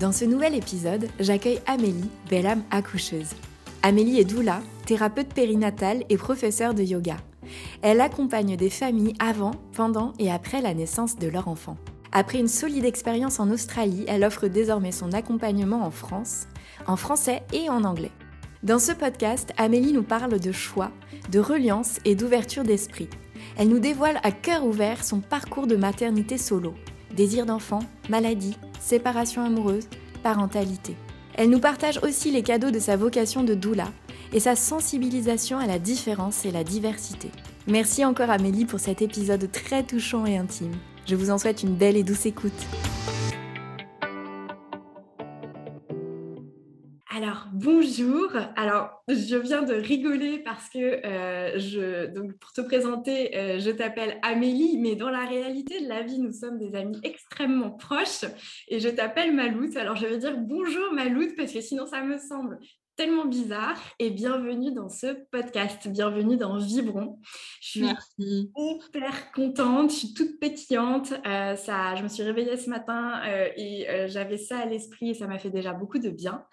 Dans ce nouvel épisode, j'accueille Amélie, belle âme accoucheuse. Amélie est doula, thérapeute périnatale et professeure de yoga. Elle accompagne des familles avant, pendant et après la naissance de leur enfant. Après une solide expérience en Australie, elle offre désormais son accompagnement en France, en français et en anglais. Dans ce podcast, Amélie nous parle de choix, de reliance et d'ouverture d'esprit. Elle nous dévoile à cœur ouvert son parcours de maternité solo, désir d'enfant, maladie, séparation amoureuse, parentalité. Elle nous partage aussi les cadeaux de sa vocation de doula et sa sensibilisation à la différence et la diversité. Merci encore Amélie pour cet épisode très touchant et intime. Je vous en souhaite une belle et douce écoute. Bonjour. Alors, je viens de rigoler parce que, euh, je, donc, pour te présenter, euh, je t'appelle Amélie, mais dans la réalité de la vie, nous sommes des amis extrêmement proches et je t'appelle Maloute. Alors, je vais dire bonjour Maloute parce que sinon, ça me semble tellement bizarre et bienvenue dans ce podcast, bienvenue dans Vibron. Je suis Merci. hyper contente, je suis toute pétillante. Euh, ça, je me suis réveillée ce matin euh, et euh, j'avais ça à l'esprit et ça m'a fait déjà beaucoup de bien.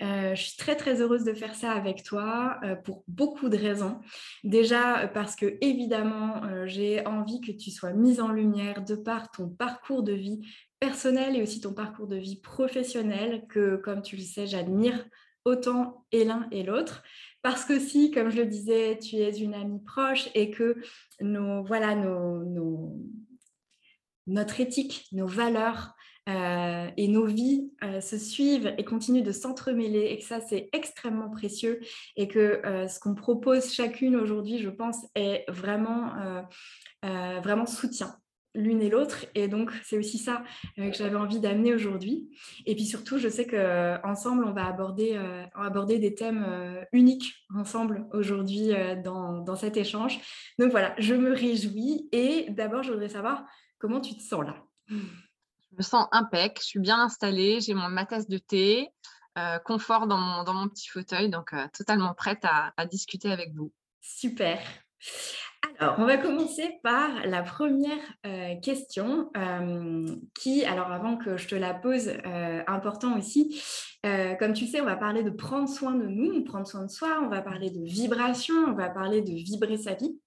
je suis très très heureuse de faire ça avec toi pour beaucoup de raisons. Déjà parce que évidemment j'ai envie que tu sois mise en lumière de par ton parcours de vie personnel et aussi ton parcours de vie professionnel que comme tu le sais j'admire autant et l'un et l'autre. Parce que si, comme je le disais, tu es une amie proche et que nos, voilà, nos, notre éthique, nos valeurs euh, et nos vies euh, se suivent et continuent de s'entremêler et que ça, c'est extrêmement précieux et que euh, ce qu'on propose chacune aujourd'hui, je pense, est vraiment, vraiment soutien l'une et l'autre. Et donc, c'est aussi ça euh, que j'avais envie d'amener aujourd'hui. Et puis surtout, je sais qu'ensemble, on va aborder, euh, aborder des thèmes euh, uniques ensemble aujourd'hui dans, dans, cet échange. Donc voilà, je me réjouis. Et d'abord, je voudrais savoir comment tu te sens là? Je me sens impec, je suis bien installée, j'ai mon, ma tasse de thé, confort dans mon, dans mon, petit fauteuil, donc totalement prête à, à discuter avec vous. Super. Alors, on va commencer par la première euh, question euh, qui, alors avant que je te la pose, euh, important aussi, comme tu sais, on va parler de prendre soin de nous, prendre soin de soi, on va parler de vibration, on va parler de vibrer sa vie.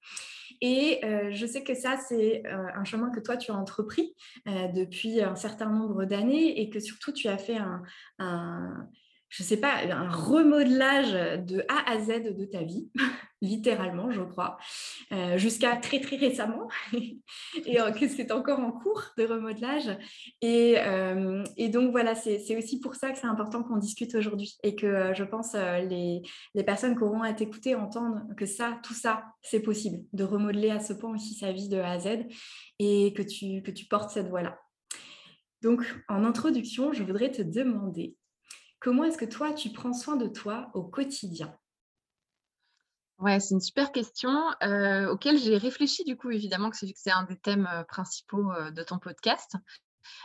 Et je sais que ça, c'est un chemin que toi, tu as entrepris depuis un certain nombre d'années et que surtout, tu as fait un je ne sais pas, un remodelage de A à Z de ta vie, littéralement, je crois, euh, jusqu'à très très récemment, et euh, que c'est encore en cours de remodelage. Et, euh, donc voilà, c'est aussi pour ça que c'est important qu'on discute aujourd'hui et que je pense les, les, personnes qui auront à t'écouter entendent que ça, tout ça, c'est possible, de remodeler à ce point aussi sa vie de A à Z et que tu, que tu portes cette voie-là. Donc, en introduction, je voudrais te demander Comment est-ce que toi, tu prends soin de toi au quotidien? Ouais, c'est une super question auquel j'ai réfléchi du coup, évidemment, que c'est un des thèmes principaux de ton podcast.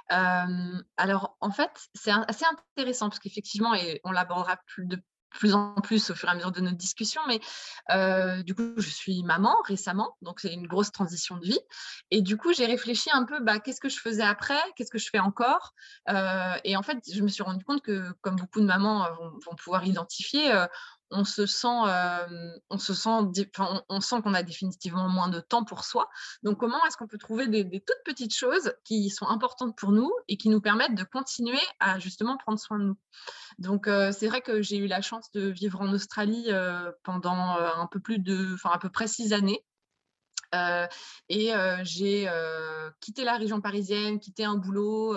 alors, en fait, c'est assez intéressant parce qu'effectivement, et on l'abordera plus de plus en plus au fur et à mesure de notre discussion. Mais du coup, je suis maman récemment, donc c'est une grosse transition de vie. Et du coup, j'ai réfléchi un peu, bah, qu'est-ce que je faisais après, qu'est-ce que je fais encore. Et en fait, je me suis rendu compte que, comme beaucoup de mamans vont, pouvoir identifier, on se sent, on se sent, on, sent qu'on a définitivement moins de temps pour soi. Donc, comment est-ce qu'on peut trouver des, toutes petites choses qui sont importantes pour nous et qui nous permettent de continuer à justement prendre soin de nous? Donc, c'est vrai que j'ai eu la chance de vivre en Australie pendant un peu plus de, enfin à peu près six années. Euh, et euh, j'ai euh, quitté la région parisienne, quitté un boulot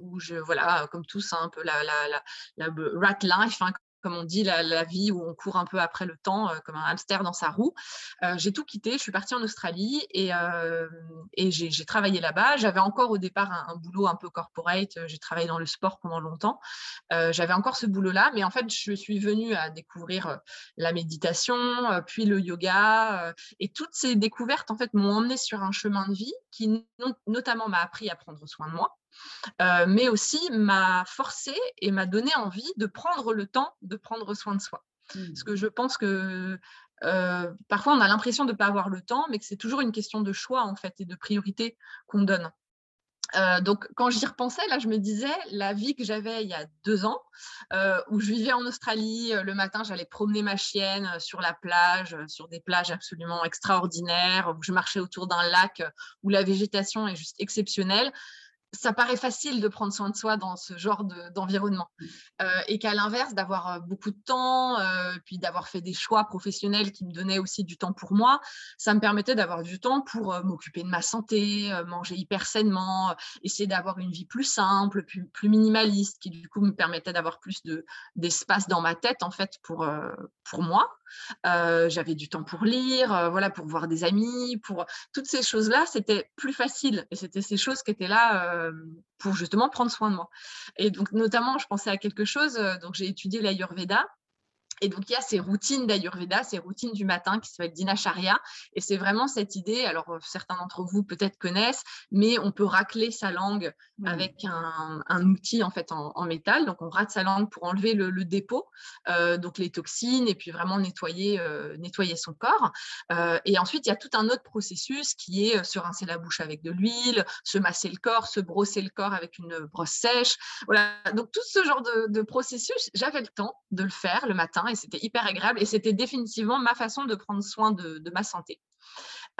où je, voilà, comme tous, hein, un peu la, la, la, rat life, hein, comme on dit, la, vie où on court un peu après le temps, euh, comme un hamster dans sa roue. Euh, j'ai tout quitté, je suis partie en Australie et, euh, j'ai travaillé là-bas. J'avais encore au départ un, boulot un peu corporate, j'ai travaillé dans le sport pendant longtemps. J'avais encore ce boulot-là, mais en fait, je suis venue à découvrir la méditation, puis le yoga, et toutes ces découvertes, en fait, m'ont emmenée sur un chemin de vie qui notamment m'a appris à prendre soin de moi. Euh, mais aussi m'a forcé et m'a donné envie de prendre le temps de prendre soin de soi. Parce que je pense que euh, parfois on a l'impression de ne pas avoir le temps, mais que c'est toujours une question de choix en fait et de priorité qu'on donne. Euh, donc, quand j'y repensais, là, je me disais, la vie que j'avais il y a deux ans, où je vivais en Australie, le matin, j'allais promener ma chienne sur la plage, sur des plages absolument extraordinaires, où je marchais autour d'un lac où la végétation est juste exceptionnelle ça paraît facile de prendre soin de soi dans ce genre d'environnement. Euh, et qu'à l'inverse, d'avoir euh, beaucoup de temps, euh, puis d'avoir fait des choix professionnels qui me donnaient aussi du temps pour moi, ça me permettait d'avoir du temps pour m'occuper de ma santé, manger hyper sainement, essayer d'avoir une vie plus simple, plus, minimaliste, qui du coup me permettait d'avoir plus d'espace dans ma tête, en fait, pour moi. J'avais du temps pour lire, voilà, pour voir des amis, pour toutes ces choses-là, c'était plus facile. Et c'était ces choses qui étaient là pour justement prendre soin de moi. Et donc, notamment, je pensais à quelque chose, donc j'ai étudié l'Ayurveda et donc, il y a ces routines d'Ayurveda, ces routines du matin qui s'appellent Dinacharya. Et c'est vraiment cette idée, alors euh, certains d'entre vous peut-être connaissent, mais on peut racler sa langue avec un, outil en fait en, métal. Donc, on rate sa langue pour enlever le, dépôt, euh, donc les toxines, et puis vraiment nettoyer, euh, nettoyer son corps. et ensuite, il y a tout un autre processus qui est se rincer la bouche avec de l'huile, se masser le corps, se brosser le corps avec une brosse sèche. Voilà. Donc, tout ce genre de, de processus, j'avais le temps de le faire le matin et c'était hyper agréable et c'était définitivement ma façon de prendre soin de, ma santé.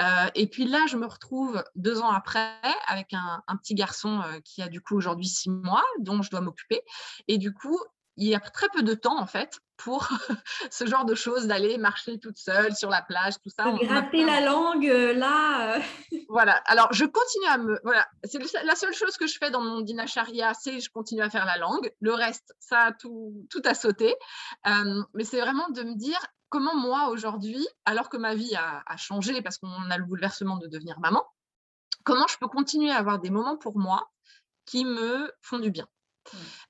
Euh, et puis là, je me retrouve deux ans après avec un, petit garçon euh, qui a du coup aujourd'hui six mois, dont je dois m'occuper. Et du coup, il y a très peu de temps en fait pour ce genre de choses, d'aller marcher toute seule sur la plage, tout ça. Grapper la langue euh, là. Euh. Voilà. Alors je continue à me. Voilà. C'est la seule chose que je fais dans mon dinacharya, c'est je continue à faire la langue. Le reste, ça a tout, tout a sauté. Euh, mais c'est vraiment de me dire comment moi aujourd'hui, alors que ma vie a, a changé parce qu'on a le bouleversement de devenir maman, comment je peux continuer à avoir des moments pour moi qui me font du bien.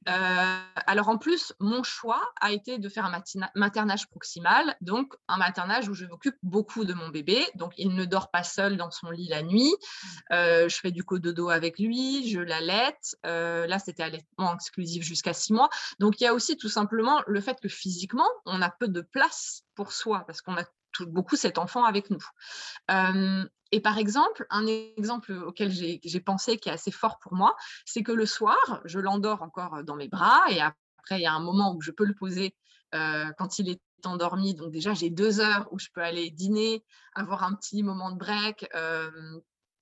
Euh, alors en plus, mon choix a été de faire un maternage proximal, donc un maternage où je m'occupe beaucoup de mon bébé. Donc il ne dort pas seul dans son lit la nuit. Euh, je fais du cododo avec lui, je l'allaite. Euh, là, c'était allaitement exclusif jusqu'à six mois. Donc il y a aussi tout simplement le fait que physiquement, on a peu de place pour soi parce qu'on a beaucoup cet enfant avec nous. et par exemple, un exemple auquel j'ai pensé qui est assez fort pour moi, c'est que le soir, je l'endors encore dans mes bras et après, il y a un moment où je peux le poser quand il est endormi. Donc déjà, j'ai deux heures où je peux aller dîner, avoir un petit moment de break.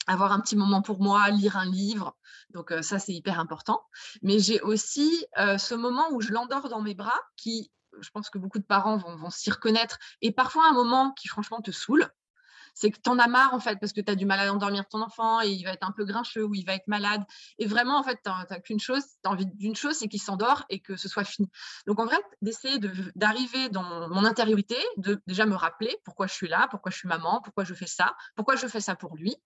avoir un petit moment pour moi, lire un livre. Donc ça, c'est hyper important. Mais j'ai aussi ce moment où je l'endors dans mes bras qui je pense que beaucoup de parents vont, s'y reconnaître. Et parfois, un moment qui, franchement, te saoule, c'est que tu en as marre, en fait, parce que tu as du mal à endormir ton enfant et il va être un peu grincheux ou il va être malade. Et vraiment, en fait, tu n'as qu'une chose, tu as envie d'une chose, c'est qu'il s'endort et que ce soit fini. Donc, en vrai, d'essayer d'arriver dans mon intériorité, de déjà me rappeler pourquoi je suis là, pourquoi je suis maman, pourquoi je fais ça, pourquoi je fais ça pour lui.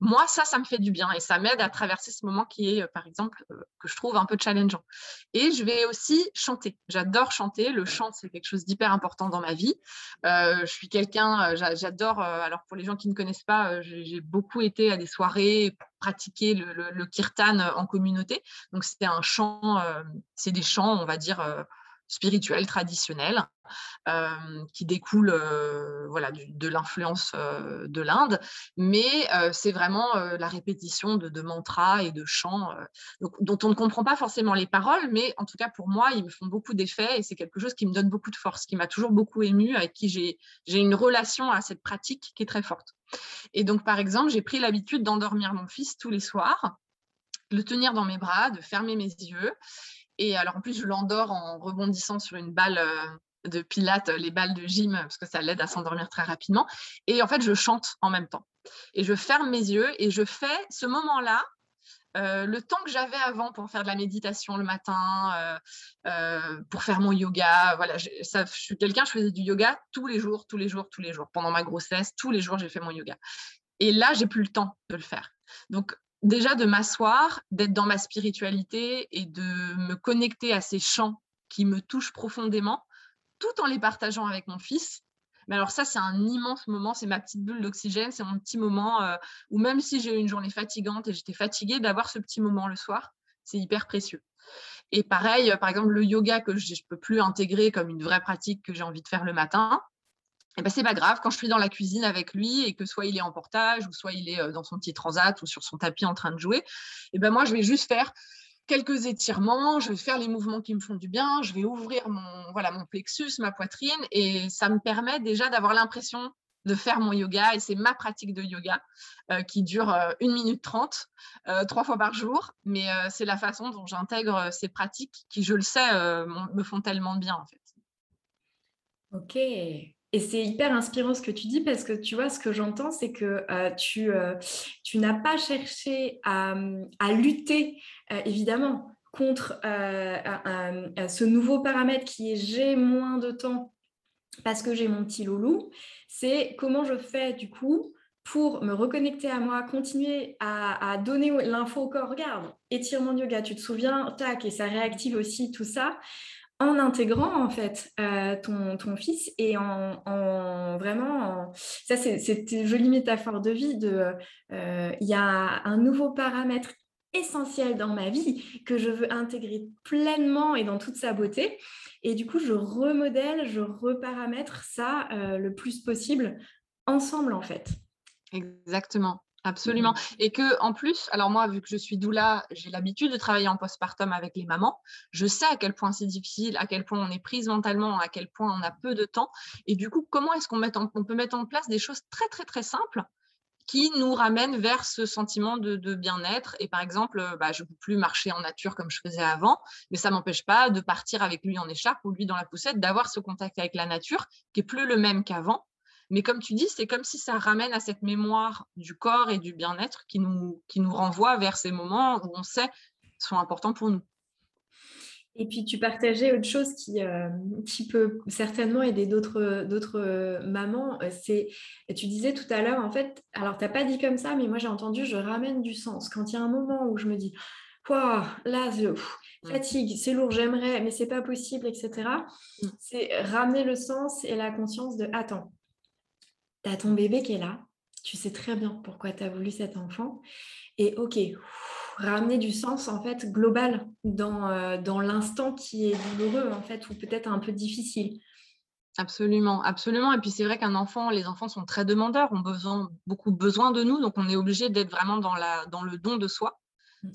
Moi, ça, ça me fait du bien et ça m'aide à traverser ce moment qui est, euh, par exemple, euh, que je trouve un peu challengeant. Et je vais aussi chanter. J'adore chanter. Le chant, c'est quelque chose d'hyper important dans ma vie. Euh, je suis quelqu'un, j'adore, alors pour les gens qui ne connaissent pas, j'ai beaucoup été à des soirées pratiquer le, kirtan en communauté. Donc, c'est un chant, c'est des chants, on va dire, spirituelle, traditionnelle, qui découle voilà, de l'influence de l'Inde. Mais c'est vraiment la répétition de, mantras et de chants dont on ne comprend pas forcément les paroles, mais en tout cas pour moi, ils me font beaucoup d'effet et c'est quelque chose qui me donne beaucoup de force, qui m'a toujours beaucoup ému, avec qui j'ai une relation à cette pratique qui est très forte. Et donc, par exemple, j'ai pris l'habitude d'endormir mon fils tous les soirs le tenir dans mes bras, de fermer mes yeux et alors, en plus, je l'endors en rebondissant sur une balle euh, de pilates, les balles de gym, parce que ça l'aide à s'endormir très rapidement. Et en fait, je chante en même temps. Et je ferme mes yeux et je fais ce moment-là, euh, le temps que j'avais avant pour faire de la méditation le matin, euh, pour faire mon yoga. Voilà, je, ça, je suis quelqu'un, je faisais du yoga tous les jours, tous les jours, tous les jours. Pendant ma grossesse, tous les jours, j'ai fait mon yoga. Et là, j'ai plus le temps de le faire. Donc, déjà de m'asseoir, d'être dans ma spiritualité et de me connecter à ces chants qui me touchent profondément, tout en les partageant avec mon fils. Mais alors ça, c'est un immense moment, c'est ma petite bulle d'oxygène, c'est mon petit moment euh, où même si j'ai eu une journée fatigante et j'étais fatiguée, d'avoir ce petit moment le soir, c'est hyper précieux. Et pareil, par exemple, le yoga que je ne peux plus intégrer comme une vraie pratique que j'ai envie de faire le matin, eh ben, c'est pas grave quand je suis dans la cuisine avec lui et que soit il est en portage ou soit il est euh, dans son petit transat ou sur son tapis en train de jouer, eh ben moi je vais juste faire quelques étirements, je vais faire les mouvements qui me font du bien, je vais ouvrir mon voilà mon plexus, ma poitrine et ça me permet déjà d'avoir l'impression de faire mon yoga et c'est ma pratique de yoga euh, qui dure euh, une minute trente, trois fois par jour. Mais c'est la façon dont j'intègre ces pratiques qui, je le sais, me font tellement de bien en fait. Ok, et c'est hyper inspirant ce que tu dis parce que tu vois, ce que j'entends, c'est que euh, tu, euh, tu n'as pas cherché à, lutter, euh, évidemment, contre ce nouveau paramètre qui est j'ai moins de temps parce que j'ai mon petit loulou. C'est comment je fais du coup pour me reconnecter à moi, continuer à, à donner l'info au corps. Regarde, étirement yoga, tu te souviens, tac, et ça réactive aussi tout ça en intégrant en fait euh, ton, fils et en, vraiment ça c'est une jolie métaphore de vie de euh, il y a un nouveau paramètre essentiel dans ma vie que je veux intégrer pleinement et dans toute sa beauté. Et du coup je remodèle je reparamètre ça euh, le plus possible ensemble en fait. Exactement Absolument. Mmh. Et que en plus, alors moi, vu que je suis doula, j'ai l'habitude de travailler en postpartum avec les mamans. Je sais à quel point c'est difficile, à quel point on est prise mentalement, à quel point on a peu de temps. Et du coup, comment est-ce qu'on on peut mettre en place des choses très très très simples qui nous ramènent vers ce sentiment de, bien-être? Et par exemple, bah, je ne peux plus marcher en nature comme je faisais avant, mais ça ne m'empêche pas de partir avec lui en écharpe ou lui dans la poussette, d'avoir ce contact avec la nature qui est plus le même qu'avant mais comme tu dis, c'est comme si ça ramène à cette mémoire du corps et du bien-être qui nous, qui nous renvoie vers ces moments où on sait sont importants pour nous. Et puis tu partageais autre chose qui, euh, qui peut certainement aider d'autres, d'autres mamans. Euh, c'est, tu disais tout à l'heure, en fait, alors tu n'as pas dit comme ça, mais moi j'ai entendu, je ramène du sens. Quand il y a un moment où je me dis, quoi, là, je, mmh. fatigue, c'est lourd, j'aimerais, mais c'est pas possible, etc. Mmh. C'est ramener le sens et la conscience de, attends, tu as ton bébé qui est là, tu sais très bien pourquoi tu as voulu cet enfant. Et ok, ramener du sens en fait global dans, euh, dans l'instant qui est douloureux en fait, ou peut-être un peu difficile. Absolument, absolument. Et puis c'est vrai qu'un enfant, les enfants sont très demandeurs, ont besoin, beaucoup besoin de nous, donc on est obligé d'être vraiment dans, la, dans le don de soi. Mmh.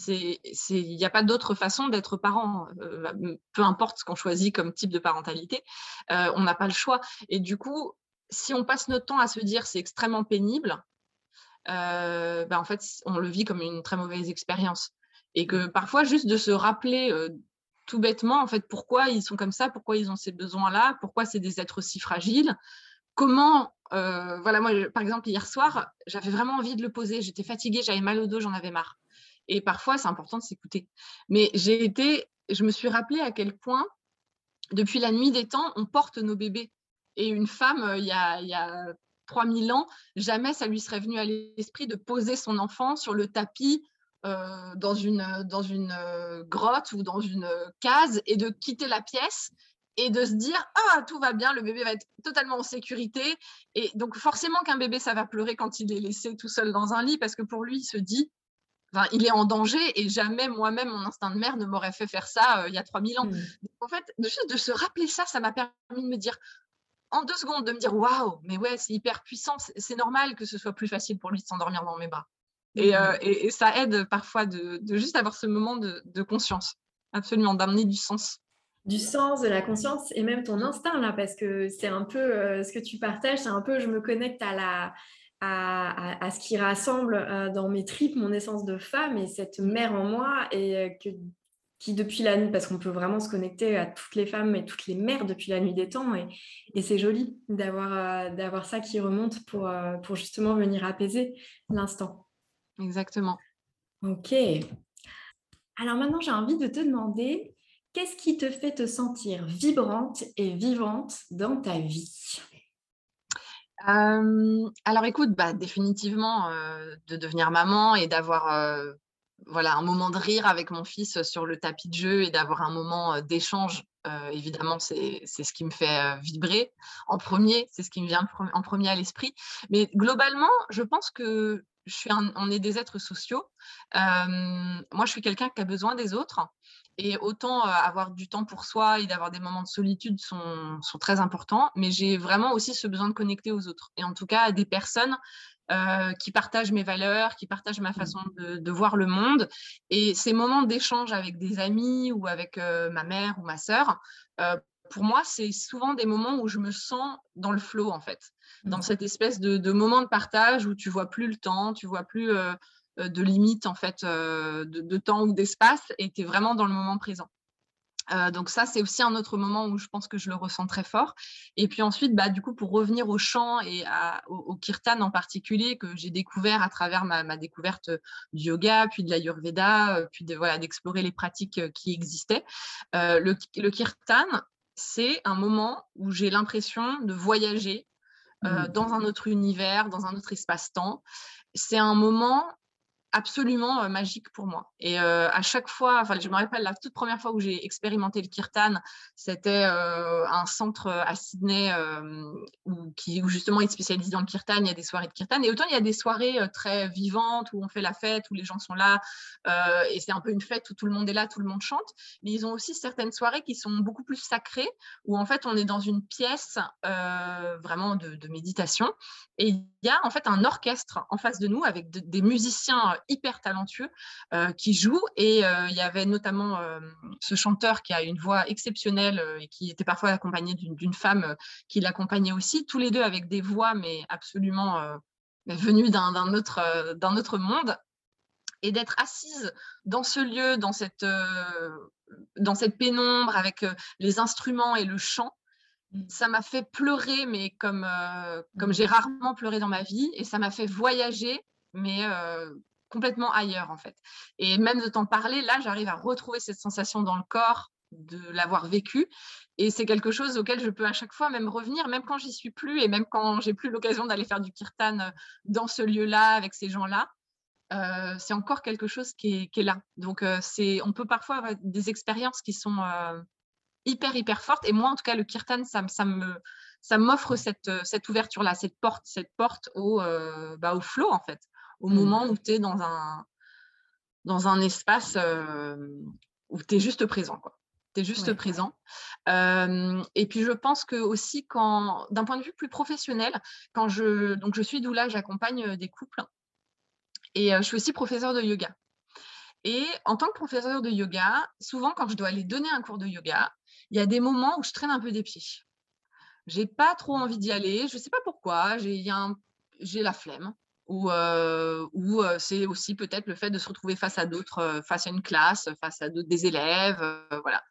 Il n'y a pas d'autre façon d'être parent, euh, peu importe ce qu'on choisit comme type de parentalité, euh, on n'a pas le choix. Et du coup, si on passe notre temps à se dire c'est extrêmement pénible, euh, ben, en fait, on le vit comme une très mauvaise expérience. Et que parfois, juste de se rappeler euh, tout bêtement, en fait, pourquoi ils sont comme ça, pourquoi ils ont ces besoins-là, pourquoi c'est des êtres si fragiles, comment, euh, voilà, moi, par exemple, hier soir, j'avais vraiment envie de le poser, j'étais fatiguée, j'avais mal au dos, j'en avais marre. Et parfois, c'est important de s'écouter. Mais j'ai été, je me suis rappelé à quel point, depuis la nuit des temps, on porte nos bébés et une femme, euh, il y a, il y a 3000 ans, jamais ça lui serait venu à l'esprit de poser son enfant sur le tapis euh, dans une, dans une euh, grotte ou dans une case et de quitter la pièce et de se dire ah tout va bien le bébé va être totalement en sécurité et donc forcément qu'un bébé ça va pleurer quand il est laissé tout seul dans un lit parce que pour lui il se dit Enfin, il est en danger et jamais moi-même, mon instinct de mère ne m'aurait fait faire ça il y a 3000 ans. Mmh. en fait, juste de se rappeler ça, ça m'a permis de me dire, en deux secondes, de me dire, waouh, mais ouais, c'est hyper puissant, c'est normal que ce soit plus facile pour lui de s'endormir dans mes bras. Et, mmh. ça aide parfois de, juste avoir ce moment de, de conscience, absolument, d'amener du sens du sens, de la conscience et même ton instinct là, parce que c'est un peu ce que tu partages, c'est un peu je me connecte à la à, ce qui rassemble euh, dans mes tripes mon essence de femme et cette mère en moi et euh, que, qui depuis la nuit, parce qu'on peut vraiment se connecter à toutes les femmes et toutes les mères depuis la nuit des temps et, et c'est joli d'avoir euh, d'avoir ça qui remonte pour, pour justement venir apaiser l'instant. Exactement. Ok. Alors maintenant, j'ai envie de te demander, qu'est-ce qui te fait te sentir vibrante et vivante dans ta vie? Alors écoute, bah, définitivement, de devenir maman et d'avoir, voilà, un moment de rire avec mon fils sur le tapis de jeu et d'avoir un moment, d'échange, évidemment, c'est ce qui me fait, vibrer en premier, c'est ce qui me vient en premier à l'esprit. Mais globalement, je pense que je suis on est des êtres sociaux. moi, je suis quelqu'un qui a besoin des autres et autant avoir du temps pour soi et d'avoir des moments de solitude sont, sont très importants, mais j'ai vraiment aussi ce besoin de connecter aux autres. Et en tout cas, à des personnes qui partagent mes valeurs, qui partagent ma mmh. façon de, voir le monde. Et ces moments d'échange avec des amis ou avec ma mère ou ma sœur, pour moi, c'est souvent des moments où je me sens dans le flow, en fait, dans mmh. cette espèce de, de, moment de partage où tu vois plus le temps, tu vois plus euh, de limite en fait euh, de, temps ou d'espace et tu es vraiment dans le moment présent. Euh, donc ça, c'est aussi un autre moment où je pense que je le ressens très fort. Et puis ensuite, bah, du coup, pour revenir au chant et au, kirtan en particulier, que j'ai découvert à travers ma, découverte du yoga, puis de l'ayurveda, puis de, voilà, d'explorer les pratiques qui existaient, le, le, kirtan, c'est un moment où j'ai l'impression de voyager mmh. dans un autre univers, dans un autre espace-temps. C'est un moment absolument magique pour moi. Et à chaque fois, enfin, je me rappelle la toute première fois où j'ai expérimenté le kirtan, c'était un centre à Sydney où, justement il est spécialisé dans le kirtan, il y a des soirées de kirtan. Et autant il y a des soirées très vivantes où on fait la fête, où les gens sont là, et c'est un peu une fête où tout le monde est là, tout le monde chante. Mais ils ont aussi certaines soirées qui sont beaucoup plus sacrées, où en fait on est dans une pièce vraiment de, méditation. Et il y a en fait un orchestre en face de nous avec des musiciens hyper talentueux euh, qui joue. Et euh, il y avait notamment euh, ce chanteur qui a une voix exceptionnelle et qui était parfois accompagné d'une femme qui l'accompagnait aussi, tous les deux avec des voix, mais absolument venues d'un autre, d'un autre monde et d'être assise dans ce lieu, dans cette, dans cette pénombre, avec les instruments et le chant, mmh. ça m'a fait pleurer, mais comme, comme mmh. j'ai rarement pleuré dans ma vie, et ça m'a fait voyager, mais complètement ailleurs en fait. Et même de t'en parler, là, j'arrive à retrouver cette sensation dans le corps de l'avoir vécu. Et c'est quelque chose auquel je peux à chaque fois même revenir, même quand j'y suis plus et même quand j'ai plus l'occasion d'aller faire du kirtan euh, dans ce lieu-là, avec ces gens-là. Euh, c'est encore quelque chose qui est, là. Donc, euh, c'est, on peut parfois avoir des expériences qui sont hyper, hyper fortes. Et moi, en tout cas, le kirtan, ça, ça me, ça m'offre cette, cette ouverture-là, cette porte, cette porte au, bah, au flow, en fait au mmh. moment où tu es dans un, dans un espace où tu es juste présent. Quoi. Tu es juste présent. et puis, je pense que aussi, quand, d'un point de vue plus professionnel, quand je, donc je suis doula, j'accompagne des couples et je suis aussi professeur de yoga. Et en tant que professeur de yoga, souvent, quand je dois aller donner un cours de yoga, il y a des moments où je traîne un peu des pieds. J'ai pas trop envie d'y aller. Je sais pas pourquoi. J'ai la flemme ou, ou c'est aussi peut-être le fait de se retrouver face à d'autres, face à une classe, face à des élèves, voilà.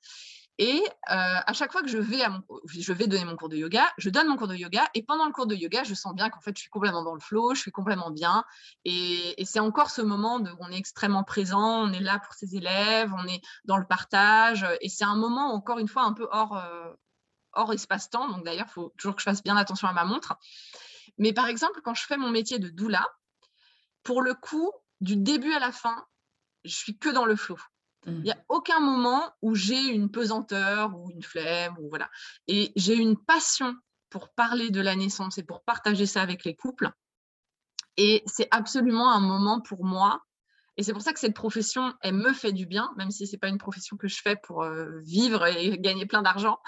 Et à chaque fois que je vais, à mon, je vais donner mon cours de yoga, je donne mon cours de yoga et pendant le cours de yoga, je sens bien qu'en fait, je suis complètement dans le flow, je suis complètement bien. Et, c'est encore ce moment où on est extrêmement présent, on est là pour ses élèves, on est dans le partage. Et c'est un moment, encore une fois, un peu hors, hors espace-temps. Donc d'ailleurs, il faut toujours que je fasse bien attention à ma montre. Mais par exemple, quand je fais mon métier de doula, pour le coup, du début à la fin, je suis que dans le flot. Il n'y a mmh. aucun moment où j'ai une pesanteur ou une flemme ou voilà. Et j'ai une passion pour parler de la naissance et pour partager ça avec les couples. Et c'est absolument un moment pour moi Et c'est pour ça que cette profession, elle me fait du bien, même si ce n'est pas une profession que je fais pour vivre et gagner plein d'argent,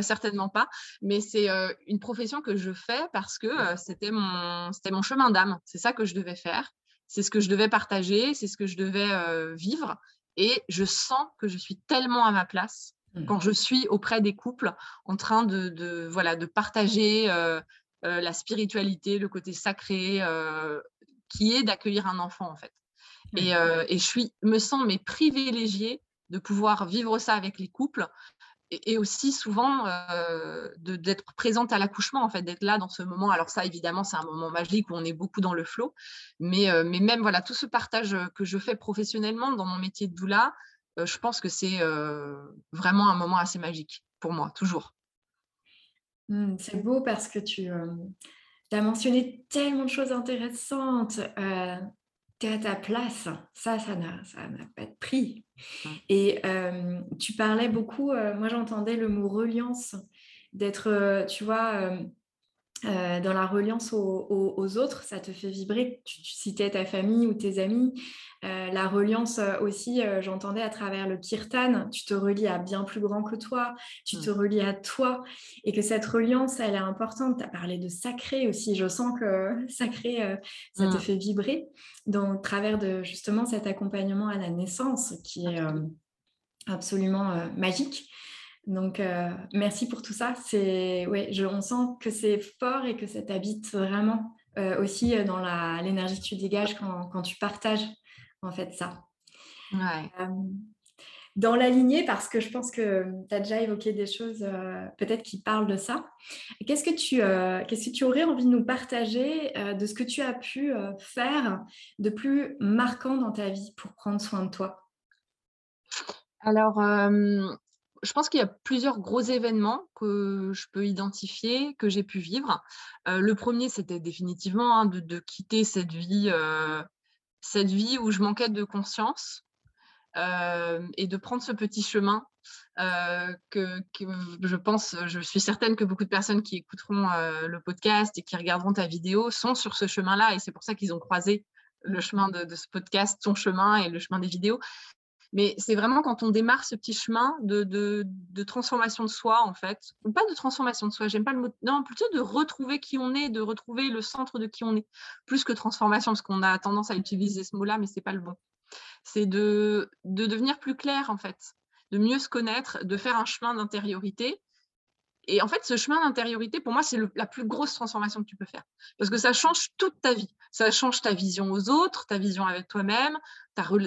certainement pas. Mais c'est une profession que je fais parce que c'était mon, mon chemin d'âme. C'est ça que je devais faire. C'est ce que je devais partager, c'est ce que je devais vivre. Et je sens que je suis tellement à ma place mmh. quand je suis auprès des couples en train de, voilà, de partager la spiritualité, le côté sacré, qui est d'accueillir un enfant en fait. Et, et, je suis, me sens mais privilégiée de pouvoir vivre ça avec les couples et, aussi souvent d'être présente à l'accouchement, en fait, d'être là dans ce moment. Alors ça, évidemment, c'est un moment magique où on est beaucoup dans le flot, mais, mais même voilà, tout ce partage que je fais professionnellement dans mon métier de doula, je pense que c'est vraiment un moment assez magique pour moi, toujours. Mmh, c'est beau parce que tu, tu as mentionné tellement de choses intéressantes tu es à ta place. Ça, ça n'a, pas de prix. Et tu parlais beaucoup, moi j'entendais le mot reliance, d'être, tu vois, euh, dans la reliance aux, autres, ça te fait vibrer. Tu, citais ta famille ou tes amis. Euh, la reliance euh, aussi, j'entendais à travers le kirtan, tu te relis à bien plus grand que toi, tu te mmh. relis à toi, et que cette reliance, elle est importante. Tu as parlé de sacré aussi, je sens que sacré, ça te mmh. fait vibrer, dans le travers de justement cet accompagnement à la naissance qui est absolument magique. Donc, euh, merci pour tout ça. C'est, ouais, je, on sent que c'est fort et que ça t'habite vraiment euh, aussi euh, dans l'énergie que tu dégages quand, quand, tu partages en fait ça. Ouais. dans la lignée, parce que je pense que tu as déjà évoqué des choses peut-être qui parlent de ça. Qu'est-ce que, tu, qu'est-ce que tu aurais envie de nous partager de ce que tu as pu faire de plus marquant dans ta vie pour prendre soin de toi? Alors, je pense qu'il y a plusieurs gros événements que je peux identifier, que j'ai pu vivre. Euh, le premier, c'était définitivement hein, de, quitter cette vie, euh, cette vie où je manquais de conscience euh, et de prendre ce petit chemin que, je pense, je suis certaine que beaucoup de personnes qui écouteront le podcast et qui regarderont ta vidéo sont sur ce chemin-là et c'est pour ça qu'ils ont croisé le chemin de, de, ce podcast, ton chemin et le chemin des vidéos. Mais c'est vraiment quand on démarre ce petit chemin de, transformation de soi, en fait, pas de transformation de soi, j'aime pas le mot, non, plutôt de retrouver qui on est, de retrouver le centre de qui on est, plus que transformation, parce qu'on a tendance à utiliser ce mot-là, mais c'est pas le bon. C'est de devenir plus clair, en fait, de mieux se connaître, de faire un chemin d'intériorité et en fait, ce chemin d'intériorité, pour moi, c'est la plus grosse transformation que tu peux faire. Parce que ça change toute ta vie. Ça change ta vision aux autres, ta vision avec toi-même,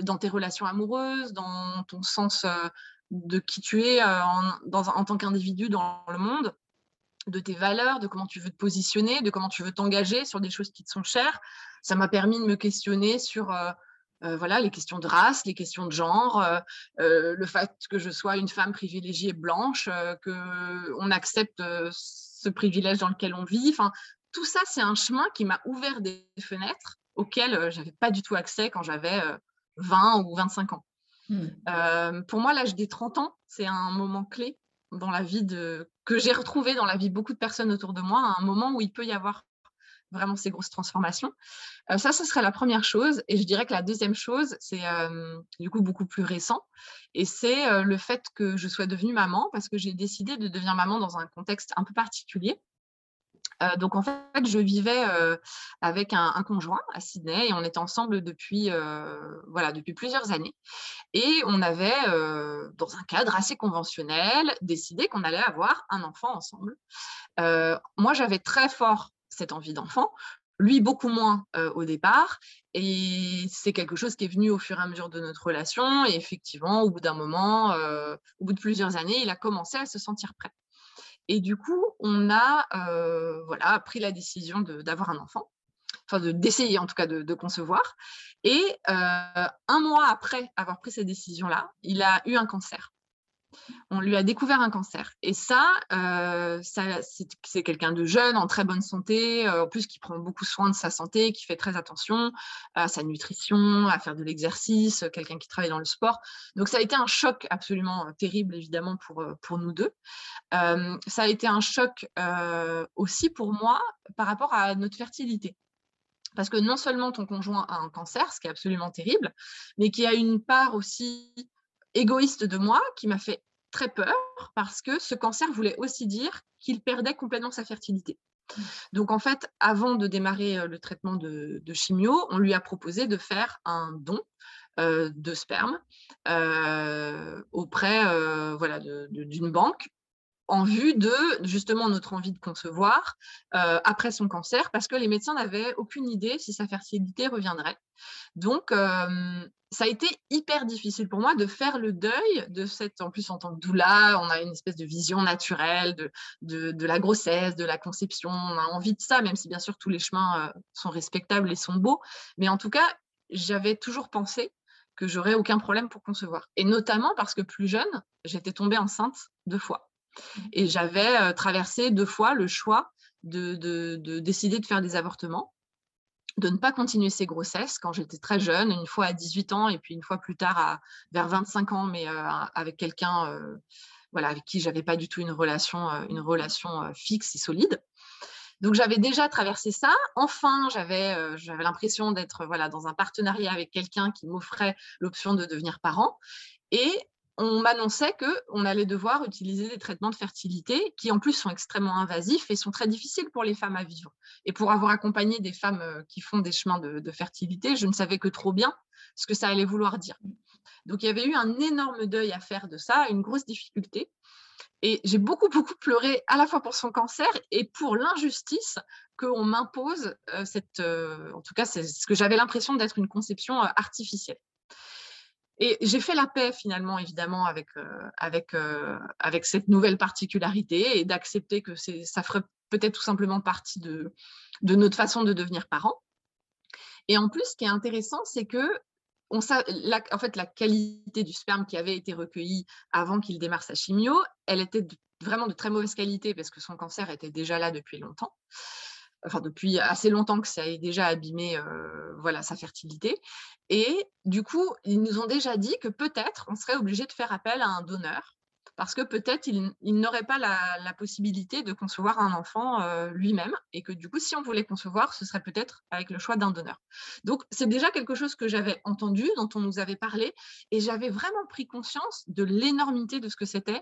dans tes relations amoureuses, dans ton sens euh, de qui tu es euh, en, tant qu'individu dans le monde, de tes valeurs, de comment tu veux te positionner, de comment tu veux t'engager sur des choses qui te sont chères. Ça m'a permis de me questionner sur... Euh, voilà, les questions de race, les questions de genre, euh, euh, le fait que je sois une femme privilégiée blanche, qu'on accepte ce privilège dans lequel on vit. Enfin, tout ça, c'est un chemin qui m'a ouvert des fenêtres auxquelles je n'avais pas du tout accès quand j'avais 20 ou 25 ans. Mmh. pour moi, l'âge des 30 ans, c'est un moment clé dans la vie de que j'ai retrouvé dans la vie de beaucoup de personnes autour de moi, un moment où il peut y avoir vraiment ces grosses transformations. Euh, ça, ce serait la première chose. Et je dirais que la deuxième chose, c'est euh, du coup beaucoup plus récent. Et c'est euh, le fait que je sois devenue maman parce que j'ai décidé de devenir maman dans un contexte un peu particulier. donc en fait, je vivais avec un, conjoint à Sydney et on était ensemble depuis, voilà, depuis plusieurs années. Et on avait, dans un cadre assez conventionnel, décidé qu'on allait avoir un enfant ensemble. moi, j'avais très fort cette envie d'enfant. Lui, beaucoup moins au départ. Et c'est quelque chose qui est venu au fur et à mesure de notre relation. Et effectivement, au bout d'un moment, au bout de plusieurs années, il a commencé à se sentir prêt. Et du coup, on a voilà, pris la décision d'avoir un enfant, enfin d'essayer en tout cas de, de concevoir. Et un mois après avoir pris cette décision-là, il a eu un cancer on lui a découvert un cancer. Et ça, euh, c'est quelqu'un de jeune, en très bonne santé, euh, en plus qui prend beaucoup soin de sa santé, qui fait très attention à sa nutrition, à faire de l'exercice, quelqu'un qui travaille dans le sport. Donc ça a été un choc absolument euh, terrible, évidemment, pour, pour nous deux. ça a été un choc aussi pour moi par rapport à notre fertilité. Parce que non seulement ton conjoint a un cancer, ce qui est absolument terrible, mais qui a une part aussi égoïste de moi qui m'a fait très peur parce que ce cancer voulait aussi dire qu'il perdait complètement sa fertilité. Donc en fait, avant de démarrer le traitement de, chimio, on lui a proposé de faire un don de sperme auprès voilà, d'une banque en vue de justement notre envie de concevoir après son cancer, parce que les médecins n'avaient aucune idée si sa fertilité reviendrait. Donc, ça a été hyper difficile pour moi de faire le deuil de cette, en plus en tant que doula, on a une espèce de vision naturelle de, de, la grossesse, de la conception, on a envie de ça, même si bien sûr tous les chemins sont respectables et sont beaux. Mais en tout cas, j'avais toujours pensé que j'aurais aucun problème pour concevoir. Et notamment parce que plus jeune, j'étais tombée enceinte deux fois. Et j'avais traversé deux fois le choix de, décider de faire des avortements, de ne pas continuer ces grossesses quand j'étais très jeune, une fois à 18 ans et puis une fois plus tard à, vers 25 ans, mais avec quelqu'un voilà, avec qui j'avais pas du tout une relation, une relation fixe et solide. Donc j'avais déjà traversé ça. Enfin, j'avais j'avais l'impression d'être voilà dans un partenariat avec quelqu'un qui m'offrait l'option de devenir parent. Et on m'annonçait qu'on allait devoir utiliser des traitements de fertilité qui, en plus, sont extrêmement invasifs et sont très difficiles pour les femmes à vivre. Et pour avoir accompagné des femmes euh, qui font des chemins de, fertilité, je ne savais que trop bien ce que ça allait vouloir dire. Donc, il y avait eu un énorme deuil à faire de ça, une grosse difficulté. Et j'ai beaucoup, beaucoup pleuré à la fois pour son cancer et pour l'injustice qu'on m'impose euh, cette. Euh, en tout cas, c'est ce que j'avais l'impression d'être une conception artificielle. Et j'ai fait la paix finalement, évidemment, avec, euh, euh, avec cette nouvelle particularité et d'accepter que ça ferait peut-être tout simplement partie de, de notre façon de devenir parent. Et en plus, ce qui est intéressant, c'est que on, la, en fait, la qualité du sperme qui avait été recueilli avant qu'il démarre sa chimio, elle était vraiment de très mauvaise qualité parce que son cancer était déjà là depuis longtemps enfin depuis assez longtemps que ça ait déjà abîmé euh, voilà, sa fertilité. Et du coup, ils nous ont déjà dit que peut-être on serait obligé de faire appel à un donneur parce que peut-être il, n'aurait pas la, possibilité de concevoir un enfant euh, lui-même et que du coup, si on voulait concevoir, ce serait peut-être avec le choix d'un donneur. Donc, c'est déjà quelque chose que j'avais entendu, dont on nous avait parlé, et j'avais vraiment pris conscience de l'énormité de ce que c'était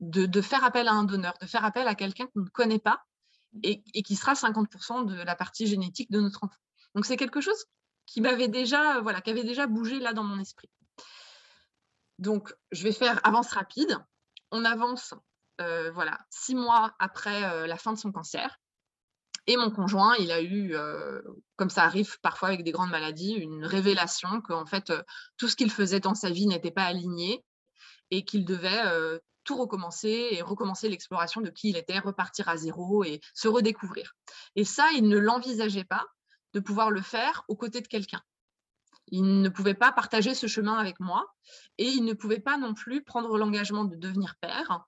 de, faire appel à un donneur, de faire appel à quelqu'un qu'on ne connaît pas et, qui sera 50% de la partie génétique de notre enfant. Donc c'est quelque chose qui m'avait déjà, voilà, qui avait déjà bougé là dans mon esprit. Donc je vais faire avance rapide. On avance, euh, voilà, six mois après euh, la fin de son cancer. Et mon conjoint, il a eu, euh, comme ça arrive parfois avec des grandes maladies, une révélation qu'en fait, tout ce qu'il faisait dans sa vie n'était pas aligné et qu'il devait tout recommencer et recommencer l'exploration de qui il était, repartir à zéro et se redécouvrir. Et ça, il ne l'envisageait pas de pouvoir le faire aux côtés de quelqu'un. Il ne pouvait pas partager ce chemin avec moi et il ne pouvait pas non plus prendre l'engagement de devenir père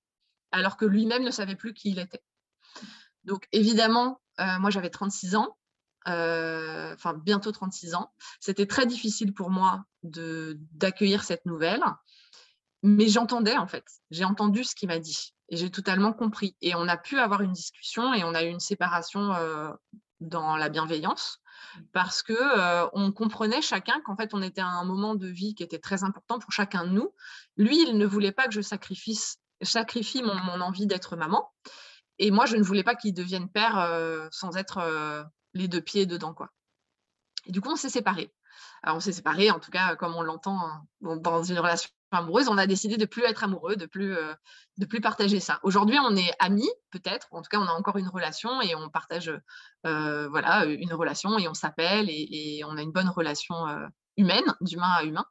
alors que lui-même ne savait plus qui il était. Donc évidemment, euh, moi j'avais 36 ans, euh, enfin bientôt 36 ans. C'était très difficile pour moi d'accueillir cette nouvelle. Mais j'entendais en fait, j'ai entendu ce qu'il m'a dit et j'ai totalement compris. Et on a pu avoir une discussion et on a eu une séparation dans la bienveillance parce que on comprenait chacun qu'en fait on était à un moment de vie qui était très important pour chacun de nous. Lui, il ne voulait pas que je sacrifie, mon, envie d'être maman et moi je ne voulais pas qu'il devienne père sans être les deux pieds dedans quoi. Et du coup on s'est séparés. Alors on s'est séparés, en tout cas comme on l'entend hein, dans une relation amoureuse, on a décidé de plus être amoureux, de plus, euh, de plus partager ça. Aujourd'hui, on est amis, peut-être. En tout cas, on a encore une relation et on partage euh, voilà, une relation et on s'appelle et, on a une bonne relation euh, humaine, d'humain à humain.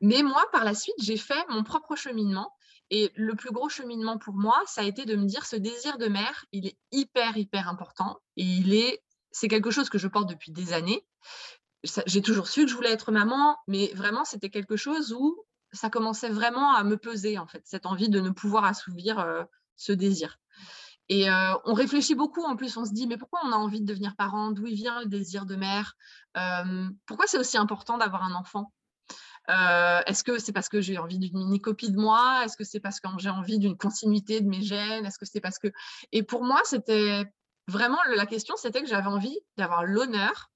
Mais moi, par la suite, j'ai fait mon propre cheminement. Et le plus gros cheminement pour moi, ça a été de me dire ce désir de mère, il est hyper, hyper important. Et il est, c'est quelque chose que je porte depuis des années. J'ai toujours su que je voulais être maman, mais vraiment, c'était quelque chose où ça commençait vraiment à me peser, en fait, cette envie de ne pouvoir assouvir euh, ce désir. Et euh, on réfléchit beaucoup, en plus, on se dit, mais pourquoi on a envie de devenir parent? D'où vient le désir de mère? Euh, Pourquoi c'est aussi important d'avoir un enfant? Est-ce que c'est parce que j'ai envie d'une mini-copie de moi? Est-ce que c'est parce que j'ai envie d'une continuité de mes gènes? Est-ce que c'est parce que... Et pour moi, c'était vraiment, la question, c'était que j'avais envie d'avoir l'honneur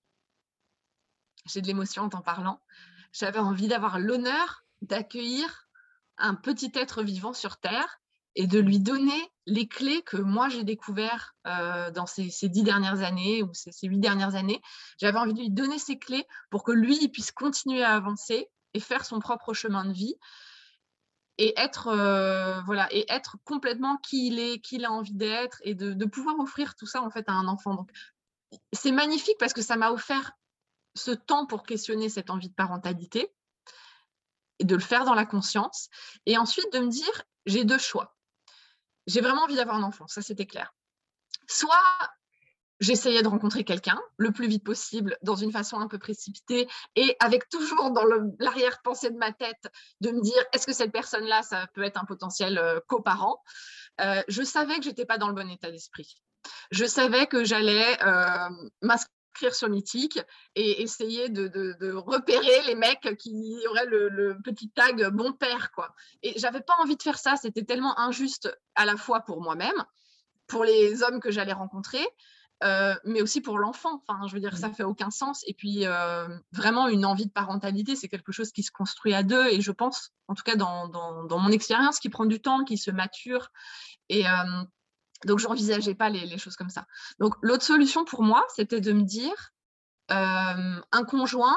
j'ai de l'émotion en t'en parlant. J'avais envie d'avoir l'honneur d'accueillir un petit être vivant sur Terre et de lui donner les clés que moi j'ai découvert euh, dans ces, dix dernières années ou ces, huit dernières années. J'avais envie de lui donner ces clés pour que lui puisse continuer à avancer et faire son propre chemin de vie et être euh, voilà et être complètement qui il est, qui il a envie d'être et de, de, pouvoir offrir tout ça en fait à un enfant. Donc c'est magnifique parce que ça m'a offert ce temps pour questionner cette envie de parentalité et de le faire dans la conscience et ensuite de me dire j'ai deux choix j'ai vraiment envie d'avoir un enfant, ça c'était clair. Soit j'essayais de rencontrer quelqu'un le plus vite possible, dans une façon un peu précipitée, et avec toujours dans l'arrière-pensée de ma tête de me dire est-ce que cette personne-là, ça peut être un potentiel euh, coparent? Euh, Je savais que j'étais pas dans le bon état d'esprit. Je savais que j'allais euh, sur Mythique et essayer de, repérer les mecs qui auraient le, petit tag bon père quoi. Et j'avais pas envie de faire ça, c'était tellement injuste à la fois pour moi-même, pour les hommes que j'allais rencontrer, euh, mais aussi pour l'enfant. Enfin, je veux dire, ça fait aucun sens. Et puis, euh, vraiment, une envie de parentalité, c'est quelque chose qui se construit à deux. Et je pense, en tout cas dans, mon expérience, qui prend du temps, qui se mature. Et, euh, donc, je n'envisageais pas les, choses comme ça. Donc, l'autre solution pour moi, c'était de me dire euh, un conjoint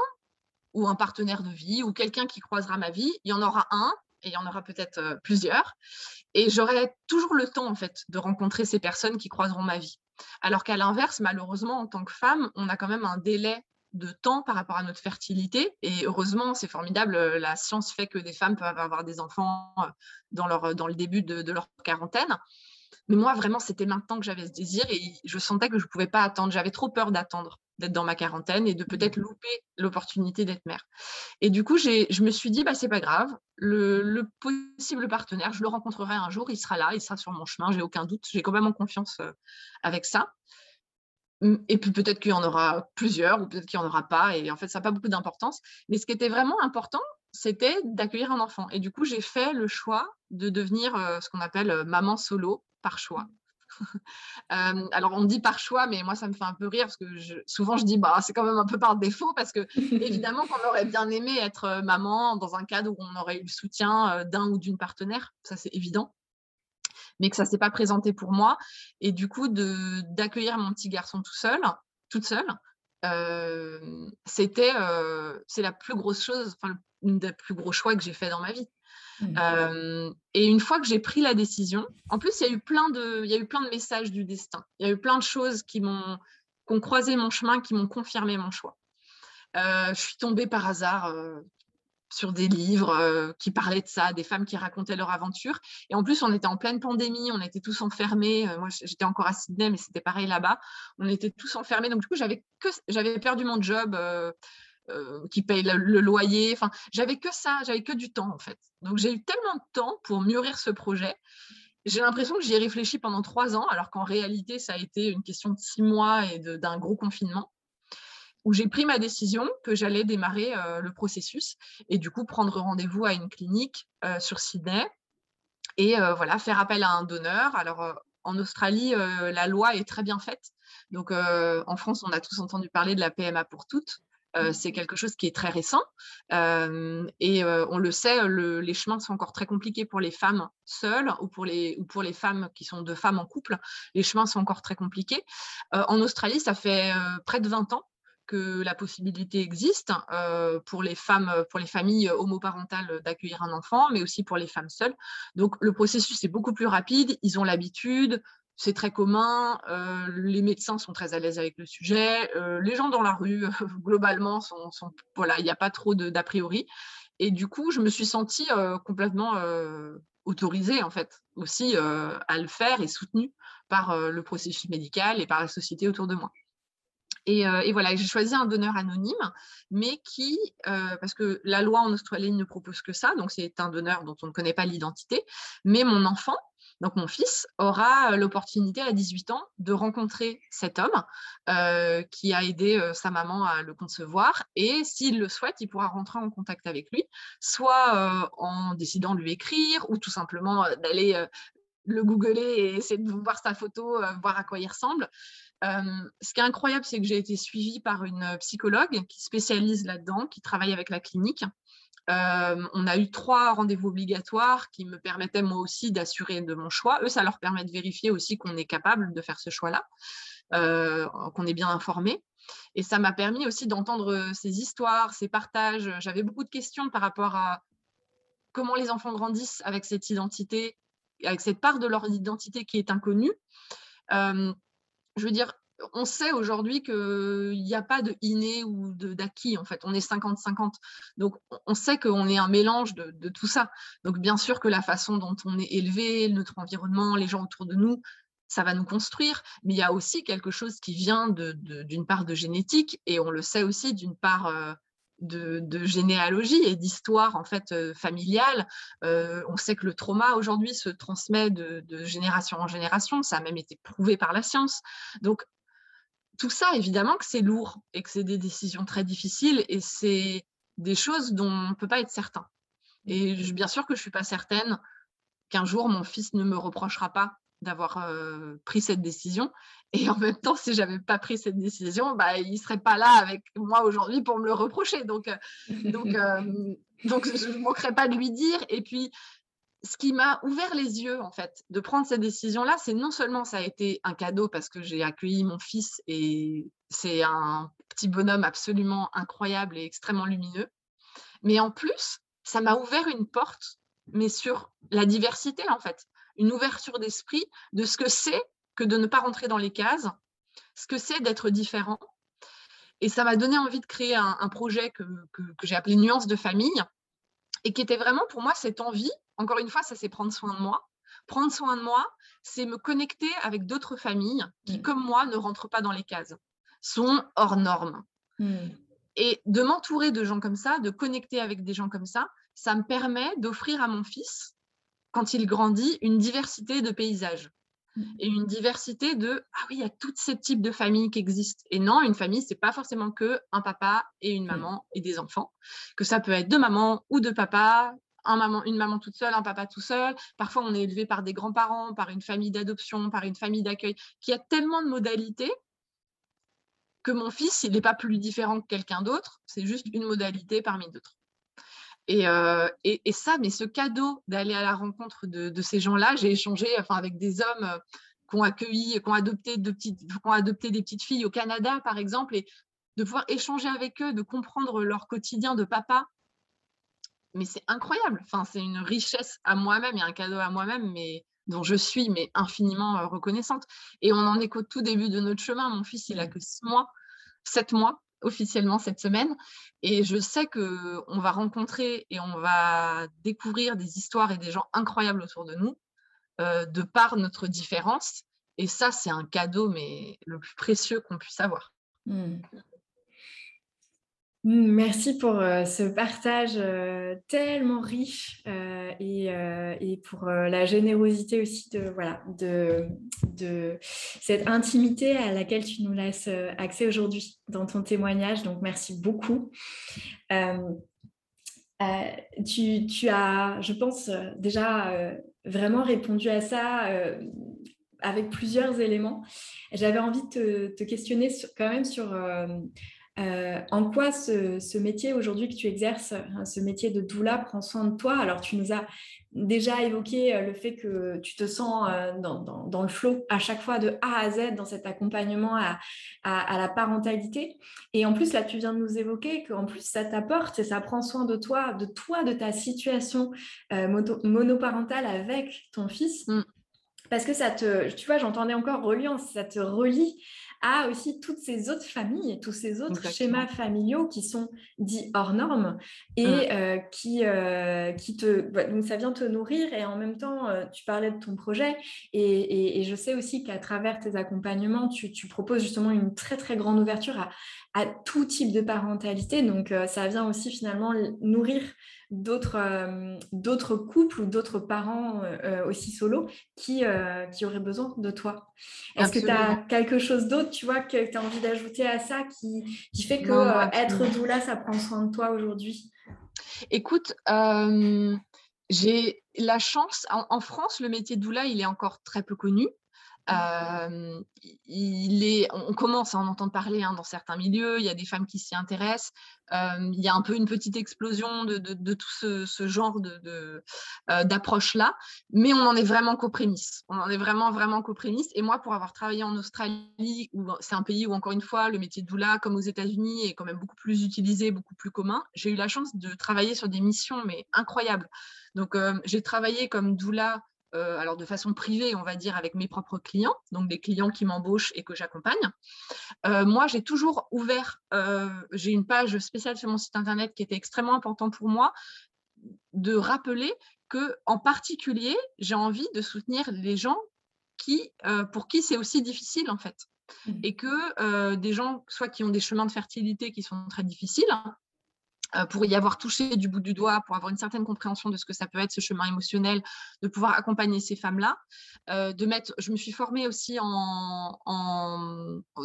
ou un partenaire de vie ou quelqu'un qui croisera ma vie, il y en aura un et il y en aura peut-être euh, plusieurs. Et j'aurai toujours le temps, en fait, de rencontrer ces personnes qui croiseront ma vie. Alors qu'à l'inverse, malheureusement, en tant que femme, on a quand même un délai de temps par rapport à notre fertilité. Et heureusement, c'est formidable, la science fait que des femmes peuvent avoir des enfants euh, dans, leur, dans le début de leur quarantaine. Mais moi, vraiment, c'était maintenant que j'avais ce désir et je sentais que je ne pouvais pas attendre. J'avais trop peur d'attendre, d'être dans ma quarantaine et de peut-être mmh. louper l'opportunité d'être mère. Et du coup, je me suis dit, bah, c'est pas grave, le, possible partenaire, je le rencontrerai un jour, il sera là, il sera sur mon chemin, j'ai aucun doute, j'ai quand même confiance euh, avec ça. Mmh, et puis peut-être qu'il y en aura plusieurs ou peut-être qu'il n'y en aura pas. Et en fait, ça n'a pas beaucoup d'importance. Mais ce qui était vraiment important, c'était d'accueillir un enfant. Et du coup, j'ai fait le choix de devenir euh, ce qu'on appelle euh, maman solo par choix. Euh, alors on dit par choix, mais moi ça me fait un peu rire parce que souvent je dis bah c'est quand même un peu par défaut parce que évidemment qu'on aurait bien aimé être euh, maman dans un cadre où on aurait eu le soutien euh, d'un ou d'une partenaire, ça c'est évident, mais que ça s'est pas présenté pour moi et du coup de d'accueillir mon petit garçon tout seul, toute seule, c'était c'est la plus grosse chose, enfin des plus gros choix que j'ai fait dans ma vie. Mmh. et une fois que j'ai pris la décision, en plus, il y a eu plein de, il y a eu plein de messages du destin. Il y a eu plein de choses qui m'ont, qui ont croisé mon chemin, qui m'ont confirmé mon choix. je suis tombée par hasard sur des livres qui parlaient de ça, des femmes qui racontaient leur aventure. Et en plus, on était en pleine pandémie, on était tous enfermés. moi, j'étais encore à Sydney, mais c'était pareil là-bas. On était tous enfermés. Donc, du coup, j'avais perdu mon job. Euh, qui paye le, loyer. Enfin, j'avais que ça, j'avais que du temps en fait. Donc j'ai eu tellement de temps pour mûrir ce projet. J'ai l'impression que j'y ai réfléchi pendant trois ans, alors qu'en réalité, ça a été une question de six mois et d'un gros confinement, où j'ai pris ma décision que j'allais démarrer euh, le processus et du coup prendre rendez-vous à une clinique euh, sur Sydney et voilà faire appel à un donneur. Alors en Australie, la loi est très bien faite. Donc en France, on a tous entendu parler de la PMA pour toutes. C'est quelque chose qui est très récent. et on le sait, les chemins sont encore très compliqués pour les femmes seules ou pour les, ou pour les femmes qui sont de femmes en couple. Les chemins sont encore très compliqués. en Australie, ça fait près de 20 ans que la possibilité existe pour les femmes, pour les familles homoparentales d'accueillir un enfant, mais aussi pour les femmes seules. Donc le processus est beaucoup plus rapide, ils ont l'habitude, c'est très commun, euh, les médecins sont très à l'aise avec le sujet, euh, les gens dans la rue, globalement, sont, voilà, il n'y a pas trop d'a priori. Et du coup, je me suis sentie euh, complètement autorisée, en fait, aussi à le faire et soutenue par le processus médical et par la société autour de moi. Et, et, voilà, j'ai choisi un donneur anonyme, mais qui, parce que la loi en Australie ne propose que ça, donc c'est un donneur dont on ne connaît pas l'identité, mais mon enfant donc mon fils aura l'opportunité à 18 ans de rencontrer cet homme qui a aidé sa maman à le concevoir et s'il le souhaite, il pourra rentrer en contact avec lui, soit en décidant de lui écrire ou tout simplement d'aller le googler et essayer de voir sa photo, voir à quoi il ressemble. ce qui est incroyable, c'est que j'ai été suivie par une psychologue qui spécialise là-dedans, qui travaille avec la clinique. On a eu trois rendez-vous obligatoires qui me permettaient moi aussi d'assurer de mon choix. Eux, ça leur permet de vérifier aussi qu'on est capable de faire ce choix-là, qu'on est bien informé. Et ça m'a permis aussi d'entendre ces histoires, ces partages. J'avais beaucoup de questions par rapport à comment les enfants grandissent avec cette identité, avec cette part de leur identité qui est inconnue je veux dire, on sait aujourd'hui qu'il n'y a pas de inné ou d'acquis, en fait. On est 50-50. Donc, on sait qu'on est un mélange de, tout ça. Donc, bien sûr que la façon dont on est élevé, notre environnement, les gens autour de nous, ça va nous construire. Mais il y a aussi quelque chose qui vient d'une part de génétique et on le sait aussi d'une part euh, de, généalogie et d'histoire en fait euh, familiale. Euh, on sait que le trauma aujourd'hui se transmet de, génération en génération, ça a même été prouvé par la science. Donc tout ça, évidemment que c'est lourd et que c'est des décisions très difficiles et c'est des choses dont on ne peut pas être certain. Et bien sûr que je ne suis pas certaine qu'un jour mon fils ne me reprochera pas d'avoir pris cette décision. Et en même temps, si j'avais pas pris cette décision, bah, il serait pas là avec moi aujourd'hui pour me le reprocher. Donc, donc, donc je ne manquerai pas de lui dire. Et puis, ce qui m'a ouvert les yeux, en fait, de prendre cette décision-là, c'est non seulement ça a été un cadeau parce que j'ai accueilli mon fils et c'est un petit bonhomme absolument incroyable et extrêmement lumineux, mais en plus, ça m'a ouvert une porte, mais sur la diversité, en fait une ouverture d'esprit de ce que c'est que de ne pas rentrer dans les cases, ce que c'est d'être différent. Et ça m'a donné envie de créer un, projet que, j'ai appelé Nuances de famille et qui était vraiment pour moi cette envie, encore une fois, ça c'est prendre soin de moi. Prendre soin de moi, c'est me connecter avec d'autres familles qui, mmh. comme moi, ne rentrent pas dans les cases, sont hors normes. Mmh. Et de m'entourer de gens comme ça, de connecter avec des gens comme ça, ça me permet d'offrir à mon fils quand il grandit, une diversité de paysages. Et une diversité de ah oui, il y a tous ces types de familles qui existent. Et non, une famille, c'est pas forcément que un papa et une mmh. maman et des enfants, que ça peut être deux mamans ou deux papas, un maman, une maman toute seule, un papa tout seul. Parfois, on est élevé par des grands-parents, par une famille d'adoption, par une famille d'accueil, qui a tellement de modalités que mon fils, il n'est pas plus différent que quelqu'un d'autre, c'est juste une modalité parmi d'autres. Euh, et, ça, mais ce cadeau d'aller à la rencontre de, ces gens-là, j'ai échangé avec des hommes euh, qui ont accueilli, qui ont, adopté des petites filles au Canada, par exemple, et de pouvoir échanger avec eux, de comprendre leur quotidien de papa. Mais c'est incroyable. Enfin, c'est une richesse à moi-même et un cadeau à moi-même, mais dont je suis infiniment euh, reconnaissante. Et on en est qu'au tout début de notre chemin. Mon fils, il a que six mois, sept mois officiellement cette semaine. Et je sais qu'on va rencontrer et on va découvrir des histoires et des gens incroyables autour de nous, euh, de par notre différence. Et ça, c'est un cadeau, mais le plus précieux qu'on puisse avoir. Mmh. Mmh, merci pour ce partage tellement riche et, pour la générosité aussi de, voilà, de, cette intimité à laquelle tu nous laisses accès aujourd'hui dans ton témoignage. Donc, merci beaucoup. Tu, as, je pense, déjà vraiment répondu à ça avec plusieurs éléments. J'avais envie de te questionner quand même sur euh, en quoi ce, métier aujourd'hui que tu exerces, hein, ce métier de doula, prend soin de toi? Alors, tu nous as déjà évoqué euh, le fait que tu te sens euh, dans, le flot à chaque fois de A à Z dans cet accompagnement à, la parentalité. Et en plus, là, tu viens de nous évoquer qu'en plus, ça t'apporte et ça prend soin de toi, de toi, de ta situation monoparentale avec ton fils. Mm. Parce que ça te, tu vois, j'entendais encore reliance, ça te relie à aussi toutes ces autres familles, tous ces autres schémas familiaux qui sont dits hors normes et mmh. euh, qui, euh, qui te... Bah, donc ça vient te nourrir et en même temps, euh, tu parlais de ton projet et, et, je sais aussi qu'à travers tes accompagnements, tu, tu, proposes justement une très très grande ouverture à, à tout type de parentalité. Donc ça vient aussi finalement nourrir d'autres euh, d'autres couples ou d'autres parents euh, euh, aussi solo qui, qui auraient besoin de toi. Est-ce que tu as quelque chose d'autre, tu vois, que tu as envie d'ajouter à ça qui, qui fait que être doula, ça prend soin de toi aujourd'hui? Écoute, j'ai la chance, en, France, le métier de doula, il est encore très peu connu. On commence à en entendre parler hein, dans certains milieux, il y a des femmes qui s'y intéressent, il y a un peu une petite explosion de, tout ce, genre d'approche-là, mais on en est vraiment qu'aux prémices. On en est vraiment, vraiment qu'aux. Et moi, pour avoir travaillé en Australie, c'est un pays où, encore une fois, le métier de doula, comme aux États-Unis, est quand même beaucoup plus utilisé, beaucoup plus commun, j'ai eu la chance de travailler sur des missions, mais incroyables. Donc, j'ai travaillé comme doula euh, alors de façon privée, on va dire, avec mes propres clients, donc des clients qui m'embauchent et que j'accompagne. Euh, moi, j'ai toujours ouvert, euh, j'ai une page spéciale sur mon site internet qui était extrêmement important pour moi, de rappeler que, en particulier, j'ai envie de soutenir les gens qui, pour qui c'est aussi difficile en fait. Mmh. Et que des gens, soit qui ont des chemins de fertilité qui sont très difficiles, pour y avoir touché du bout du doigt, pour avoir une certaine compréhension de ce que ça peut être ce chemin émotionnel, de pouvoir accompagner ces femmes-là, euh, de mettre. Je me suis formée aussi en,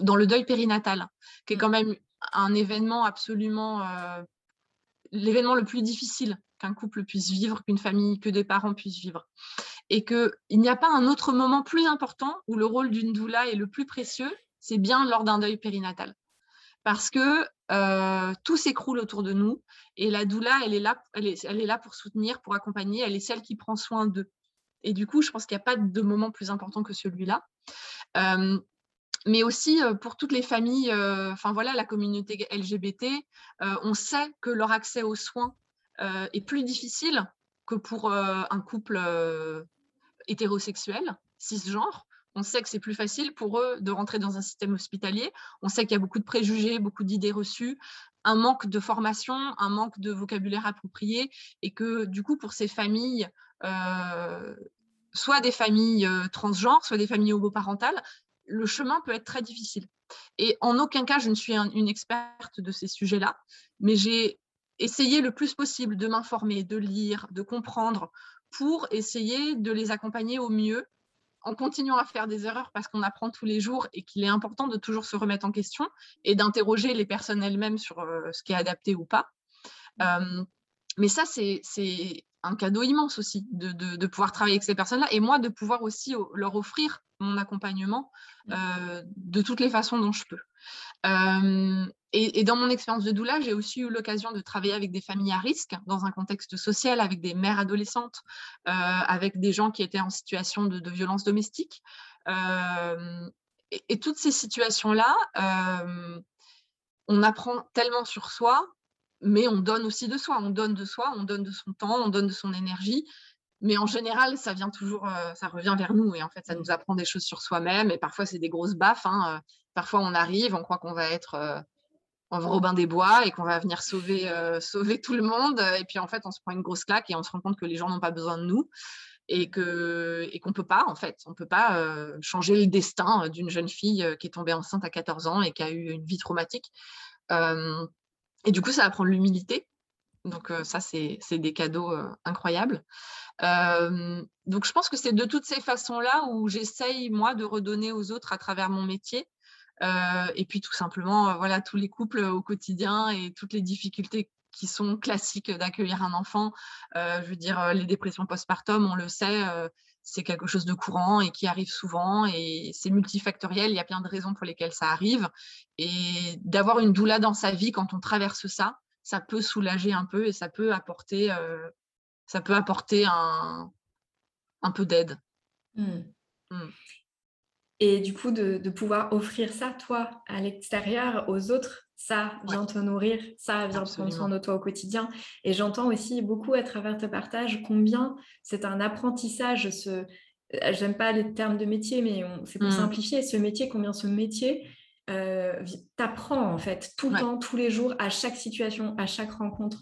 dans le deuil périnatal, qui est quand même un événement absolument euh, l'événement le plus difficile qu'un couple puisse vivre, qu'une famille, que des parents puissent vivre. Et qu'il n'y a pas un autre moment plus important où le rôle d'une doula est le plus précieux, c'est bien lors d'un deuil périnatal parce que euh, tout s'écroule autour de nous et la doula, elle est, là, elle, est, là pour soutenir, pour accompagner, elle est celle qui prend soin d'eux. Et du coup, je pense qu'il n'y a pas de moment plus important que celui-là. Euh, mais aussi euh, pour toutes les familles, enfin voilà, la communauté LGBT, on sait que leur accès aux soins est plus difficile que pour un couple hétérosexuel, cisgenre on sait que c'est plus facile pour eux de rentrer dans un système hospitalier. On sait qu'il y a beaucoup de préjugés, beaucoup d'idées reçues, un manque de formation, un manque de vocabulaire approprié, et que du coup, pour ces familles, euh, soit des familles euh, transgenres, soit des familles homoparentales, le chemin peut être très difficile. Et en aucun cas, je ne suis une experte de ces sujets-là, mais j'ai essayé le plus possible de m'informer, de lire, de comprendre, pour essayer de les accompagner au mieux en continuant à faire des erreurs parce qu'on apprend tous les jours et qu'il est important de toujours se remettre en question et d'interroger les personnes elles-mêmes sur euh, ce qui est adapté ou pas. Euh, mais ça, c'est un cadeau immense aussi de, pouvoir travailler avec ces personnes-là et moi de pouvoir aussi leur offrir mon accompagnement mmh. euh, de toutes les façons dont je peux. Et, dans mon expérience de doula, j'ai aussi eu l'occasion de travailler avec des familles à risque dans un contexte social, avec des mères adolescentes, euh, avec des gens qui étaient en situation de, violence domestique. Euh, et, toutes ces situations-là, euh, on apprend tellement sur soi, mais on donne aussi de soi. On donne de soi, on donne de son temps, on donne de son énergie. Mais en général, ça vient toujours, ça revient vers nous et en fait, ça nous apprend des choses sur soi-même. Et parfois, c'est des grosses baffes. Hein, parfois, on arrive, on croit qu'on va être en Robin des Bois et qu'on va venir sauver, euh, sauver tout le monde. Et puis en fait, on se prend une grosse claque et on se rend compte que les gens n'ont pas besoin de nous et que et qu'on peut pas en fait, on peut pas euh, changer le destin d'une jeune fille euh, qui est tombée enceinte à 14 ans et qui a eu une vie traumatique. Et du coup, ça apprend l'humilité. Donc ça, c'est des cadeaux incroyables. donc je pense que c'est de toutes ces façons-là où j'essaye moi de redonner aux autres à travers mon métier euh, et puis tout simplement, euh, voilà, tous les couples au quotidien et toutes les difficultés qui sont classiques d'accueillir un enfant. Euh, je veux dire, les dépressions postpartum, on le sait, c'est quelque chose de courant et qui arrive souvent et c'est multifactoriel. Il y a plein de raisons pour lesquelles ça arrive. Et d'avoir une doula dans sa vie quand on traverse ça, ça peut soulager un peu et ça peut apporter, ça peut apporter un, un peu d'aide. Mmh. Mmh. Et du coup, de, pouvoir offrir ça, toi, à l'extérieur, aux autres, ça vient te nourrir, ça vient prendre soin de toi au quotidien. Et j'entends aussi beaucoup à travers tes partages combien c'est un apprentissage, ce... Euh, j'aime pas les termes de métier, mais c'est pour mmh. simplifier, ce métier, combien ce métier euh, t'apprend en fait tout le temps, tous les jours, à chaque situation, à chaque rencontre.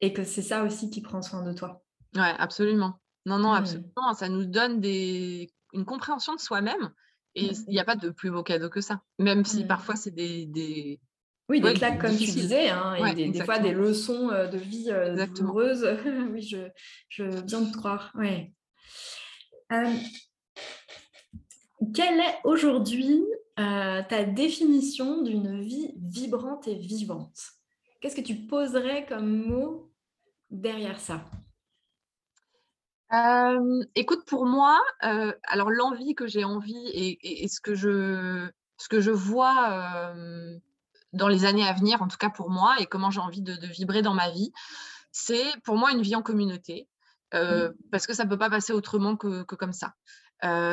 Et que c'est ça aussi qui prend soin de toi. Ouais, absolument. Non, non, mmh. absolument. Ça nous donne des... une compréhension de soi-même et mmh. il n'y a pas de plus beau cadeau que ça. Même si mmh. parfois c'est des, des, Oui, des claques, comme tu disais, hein, et des, fois des leçons euh, de vie euh, douloureuses. oui, je, je viens de te croire. Ouais. Euh, quelle est aujourd'hui ta définition d'une vie vibrante et vivante? Qu'est-ce que tu poserais comme mot derrière ça? Écoute, pour moi, alors l'envie que j'ai envie et, ce, que je, ce que je vois dans les années à venir, en tout cas pour moi, et comment j'ai envie de, vibrer dans ma vie, c'est pour moi une vie en communauté, mmh. parce que ça ne peut pas passer autrement que, que comme ça.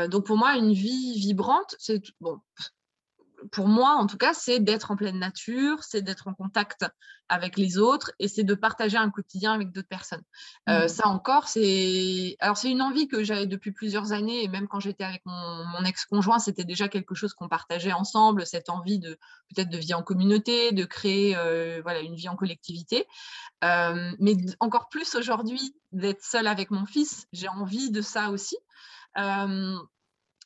donc pour moi, une vie vibrante, c'est bon, pour moi, en tout cas, c'est d'être en pleine nature, c'est d'être en contact avec les autres et c'est de partager un quotidien avec d'autres personnes. Euh, mmh. Ça encore, c'est alors c'est une envie que j'avais depuis plusieurs années et même quand j'étais avec mon, ex-conjoint, c'était déjà quelque chose qu'on partageait ensemble, cette envie de peut-être de vie en communauté, de créer euh, voilà une vie en collectivité. Euh, mais encore plus aujourd'hui d'être seule avec mon fils, j'ai envie de ça aussi.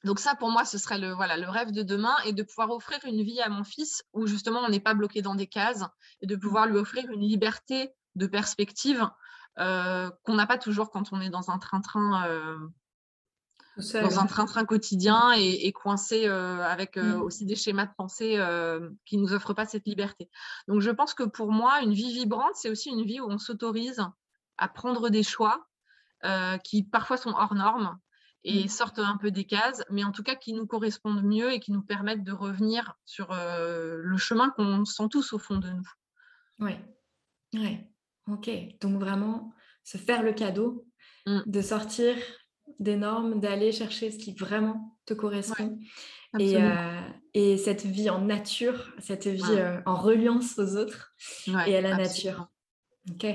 Donc ça, pour moi, ce serait le, voilà, le rêve de demain et de pouvoir offrir une vie à mon fils où justement on n'est pas bloqué dans des cases et de pouvoir lui offrir une liberté de perspective euh, qu'on n'a pas toujours quand on est dans un train-train. Euh, dans un train-train quotidien et, coincé euh, avec mmh. aussi des schémas de pensée qui ne nous offrent pas cette liberté. Donc je pense que pour moi, une vie vibrante, c'est aussi une vie où on s'autorise à prendre des choix qui parfois sont hors normes, et mmh. sortent un peu des cases, mais en tout cas qui nous correspondent mieux et qui nous permettent de revenir sur le chemin qu'on sent tous au fond de nous. Oui, oui, ok. Donc vraiment, se faire le cadeau mmh. de sortir des normes, d'aller chercher ce qui vraiment te correspond. et, et, cette vie en nature, cette vie en reliance aux autres et à la nature. Ok.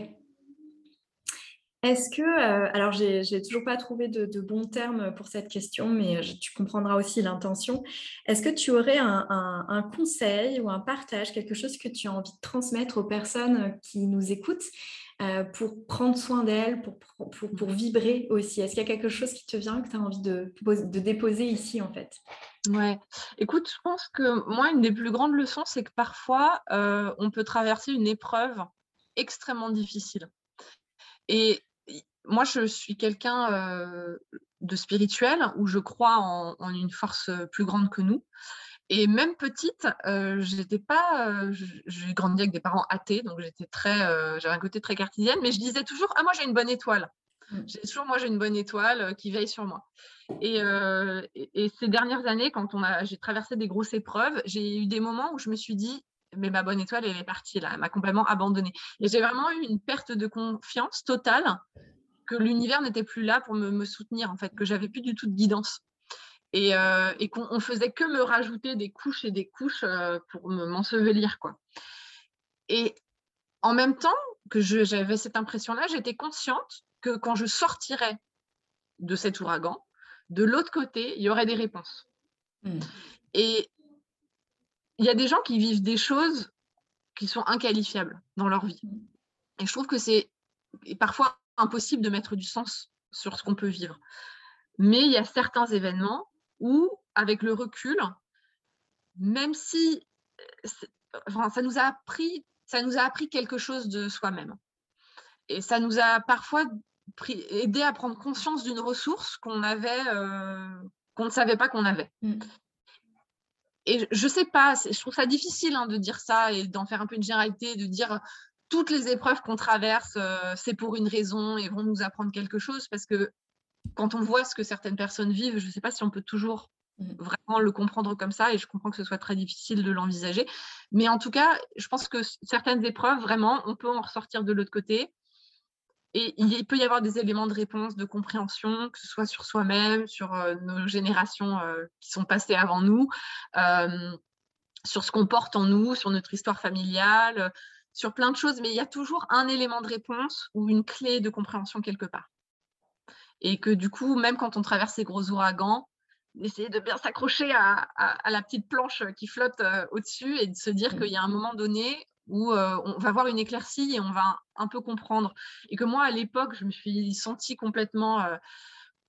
Est-ce que, euh, alors j'ai toujours pas trouvé de, bons termes pour cette question, mais euh, tu comprendras aussi l'intention. Est-ce que tu aurais un, conseil ou un partage, quelque chose que tu as envie de transmettre aux personnes qui nous écoutent euh, pour prendre soin d'elles, pour, pour, vibrer aussi? Est-ce qu'il y a quelque chose qui te vient que tu as envie de, de déposer ici en fait? Ouais, écoute, je pense que moi, une des plus grandes leçons, c'est que parfois, on peut traverser une épreuve extrêmement difficile. Et moi, je suis quelqu'un de spirituel où je crois en, une force plus grande que nous. Et même petite, j'étais pas, j'ai grandi avec des parents athées, donc j'étais très, j'avais un côté très cartésienne, mais je disais toujours, ah moi j'ai une bonne étoile. Mmh. J'ai toujours, moi j'ai une bonne étoile qui veille sur moi. Et, et, ces dernières années, quand on a, j'ai traversé des grosses épreuves, j'ai eu des moments où je me suis dit, mais ma bonne étoile, elle est partie là, elle m'a complètement abandonnée. Et j'ai vraiment eu une perte de confiance totale que l'univers n'était plus là pour me, soutenir, en fait, que j'avais plus du tout de guidance. Et, euh, qu'on faisait que me rajouter des couches et des couches euh, pour m'ensevelir, quoi. Et en même temps que j'avais cette impression-là, j'étais consciente que quand je sortirais de cet ouragan, de l'autre côté, il y aurait des réponses. Mmh. Et il y a des gens qui vivent des choses qui sont inqualifiables dans leur vie. Et je trouve que c'est parfois impossible de mettre du sens sur ce qu'on peut vivre. Mais il y a certains événements où, avec le recul, même si enfin, ça nous a appris, ça nous a appris quelque chose de soi-même. Et ça nous a parfois aidé à prendre conscience d'une ressource qu'on avait, euh, qu'on ne savait pas qu'on avait. Mmh. Et je sais pas, je trouve ça difficile hein, de dire ça et d'en faire un peu une généralité, de dire toutes les épreuves qu'on traverse, euh, c'est pour une raison et vont nous apprendre quelque chose parce que quand on voit ce que certaines personnes vivent, je ne sais pas si on peut toujours mmh. vraiment le comprendre comme ça et je comprends que ce soit très difficile de l'envisager. Mais en tout cas, je pense que certaines épreuves, vraiment, on peut en ressortir de l'autre côté. Et il peut y avoir des éléments de réponse, de compréhension, que ce soit sur soi-même, sur euh, nos générations euh, qui sont passées avant nous, sur ce qu'on porte en nous, sur notre histoire familiale, sur plein de choses, mais il y a toujours un élément de réponse ou une clé de compréhension quelque part. Et que du coup, même quand on traverse ces gros ouragans, d'essayer de bien s'accrocher à, la petite planche qui flotte euh, au-dessus et de se dire mmh. qu'il y a un moment donné où euh, on va voir une éclaircie et on va un peu comprendre. Et que moi, à l'époque, je me suis sentie complètement euh,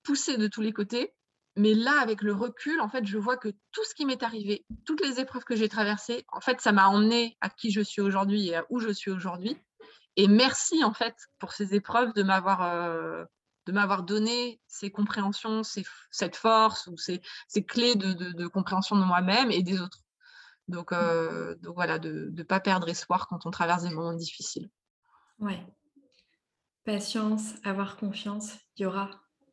poussée de tous les côtés. Mais là, avec le recul, en fait, je vois que tout ce qui m'est arrivé, toutes les épreuves que j'ai traversées, en fait, ça m'a emmené à qui je suis aujourd'hui et à où je suis aujourd'hui. Et merci, en fait, pour ces épreuves de m'avoir euh, de m'avoir donné ces compréhensions, cette force ou ces, clés de, compréhension de moi-même et des autres. Donc, euh, donc voilà, de ne pas perdre espoir quand on traverse des moments difficiles. Ouais. Patience, avoir confiance, il y aura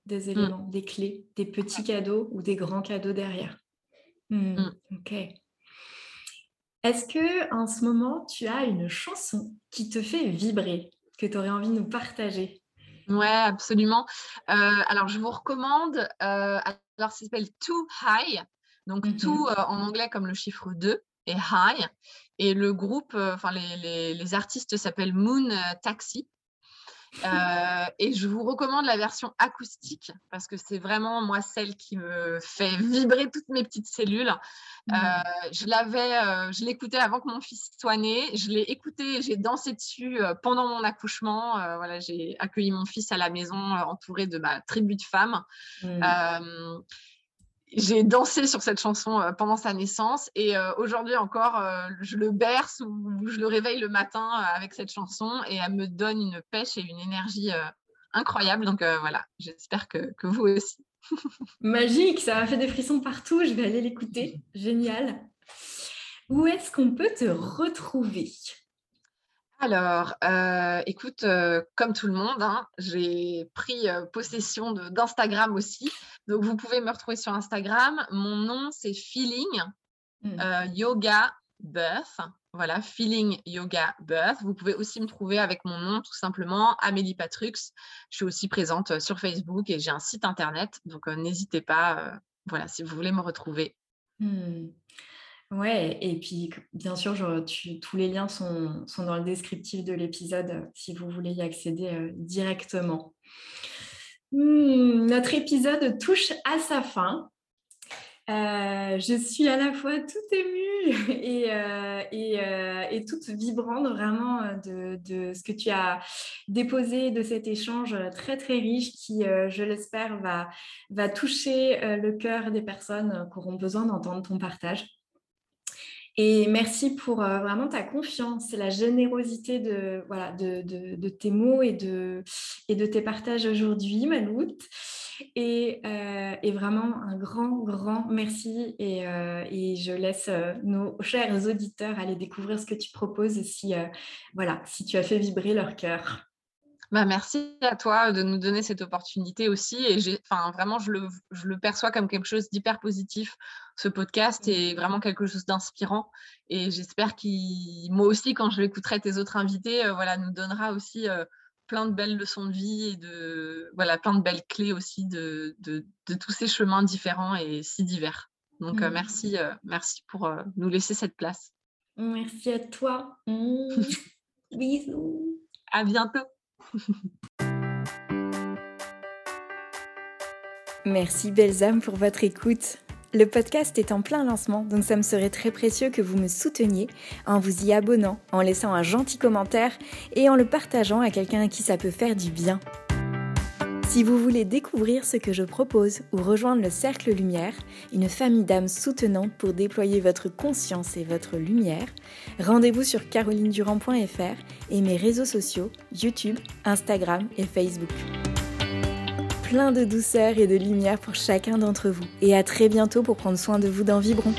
des mmh. éléments, des clés, des petits cadeaux ou des grands cadeaux derrière. Mmh, mmh. Ok. Est-ce que en ce moment, tu as une chanson qui te fait vibrer, que tu aurais envie de nous partager? Ouais, absolument. Euh, alors, je vous recommande, euh, alors ça s'appelle Too High, donc tout euh, en anglais comme le chiffre 2 et High. Et le groupe, enfin les, les, artistes s'appellent Moon Taxi. Euh, et je vous recommande la version acoustique parce que c'est vraiment moi celle qui me fait vibrer toutes mes petites cellules. Euh, mmh. je l'avais, euh, je l'écoutais avant que mon fils soit né. Je l'ai écouté, j'ai dansé dessus pendant mon accouchement. voilà, j'ai accueilli mon fils à la maison entouré de ma tribu de femmes. Mmh j'ai dansé sur cette chanson euh, pendant sa naissance et euh, aujourd'hui encore, euh, je le berce ou je le réveille le matin avec cette chanson et elle me donne une pêche et une énergie incroyable. Donc voilà, j'espère que, que, vous aussi. Magique, ça m'a fait des frissons partout. Je vais aller l'écouter. Génial. Où est-ce qu'on peut te retrouver? Alors, euh, écoute, euh, comme tout le monde, hein, j'ai pris euh, possession d'Instagram aussi. Donc, vous pouvez me retrouver sur Instagram. Mon nom, c'est Feeling mmh. Yoga Birth. Voilà, Feeling Yoga Birth. Vous pouvez aussi me trouver avec mon nom, tout simplement, Amélie Patrux. Je suis aussi présente sur Facebook et j'ai un site internet. Donc, n'hésitez pas, voilà, si vous voulez me retrouver. Mmh. Ouais, et puis bien sûr, tous les liens sont, dans le descriptif de l'épisode euh, si vous voulez y accéder euh, directement. Hmm, notre épisode touche à sa fin. Euh, je suis à la fois toute émue et, toute vibrante vraiment de, ce que tu as déposé de cet échange très très riche qui, je l'espère, va, va toucher le cœur des personnes qui auront besoin d'entendre ton partage. Et merci pour euh, vraiment ta confiance et la générosité de, voilà, de, de, tes mots et de, et de tes partages aujourd'hui, Maloute. Et, euh, et, vraiment un grand, grand merci. Et, euh, et je laisse nos chers auditeurs aller découvrir ce que tu proposes si, voilà, si tu as fait vibrer leur cœur. Bah, merci à toi de nous donner cette opportunité aussi. Et enfin, vraiment, je le, je le, perçois comme quelque chose d'hyper positif. Ce podcast est vraiment quelque chose d'inspirant. Et j'espère qu'il, moi aussi, quand je l'écouterai tes autres invités, euh, voilà, nous donnera aussi euh, plein de belles leçons de vie et de, voilà, plein de belles clés aussi de, de, de tous ces chemins différents et si divers. Donc, euh, mmh. merci, merci pour nous laisser cette place. Merci à toi. Mmh. Bisous. À bientôt. Merci belles âmes pour votre écoute. Le podcast est en plein lancement, donc ça me serait très précieux que vous me souteniez en vous y abonnant, en laissant un gentil commentaire et en le partageant à quelqu'un à qui ça peut faire du bien. Si vous voulez découvrir ce que je propose ou rejoindre le Cercle Lumière, une famille d'âmes soutenantes pour déployer votre conscience et votre lumière, rendez-vous sur carolinedurand.fr et mes réseaux sociaux YouTube, Instagram et Facebook. Plein de douceur et de lumière pour chacun d'entre vous et à très bientôt pour prendre soin de vous dans Vibron.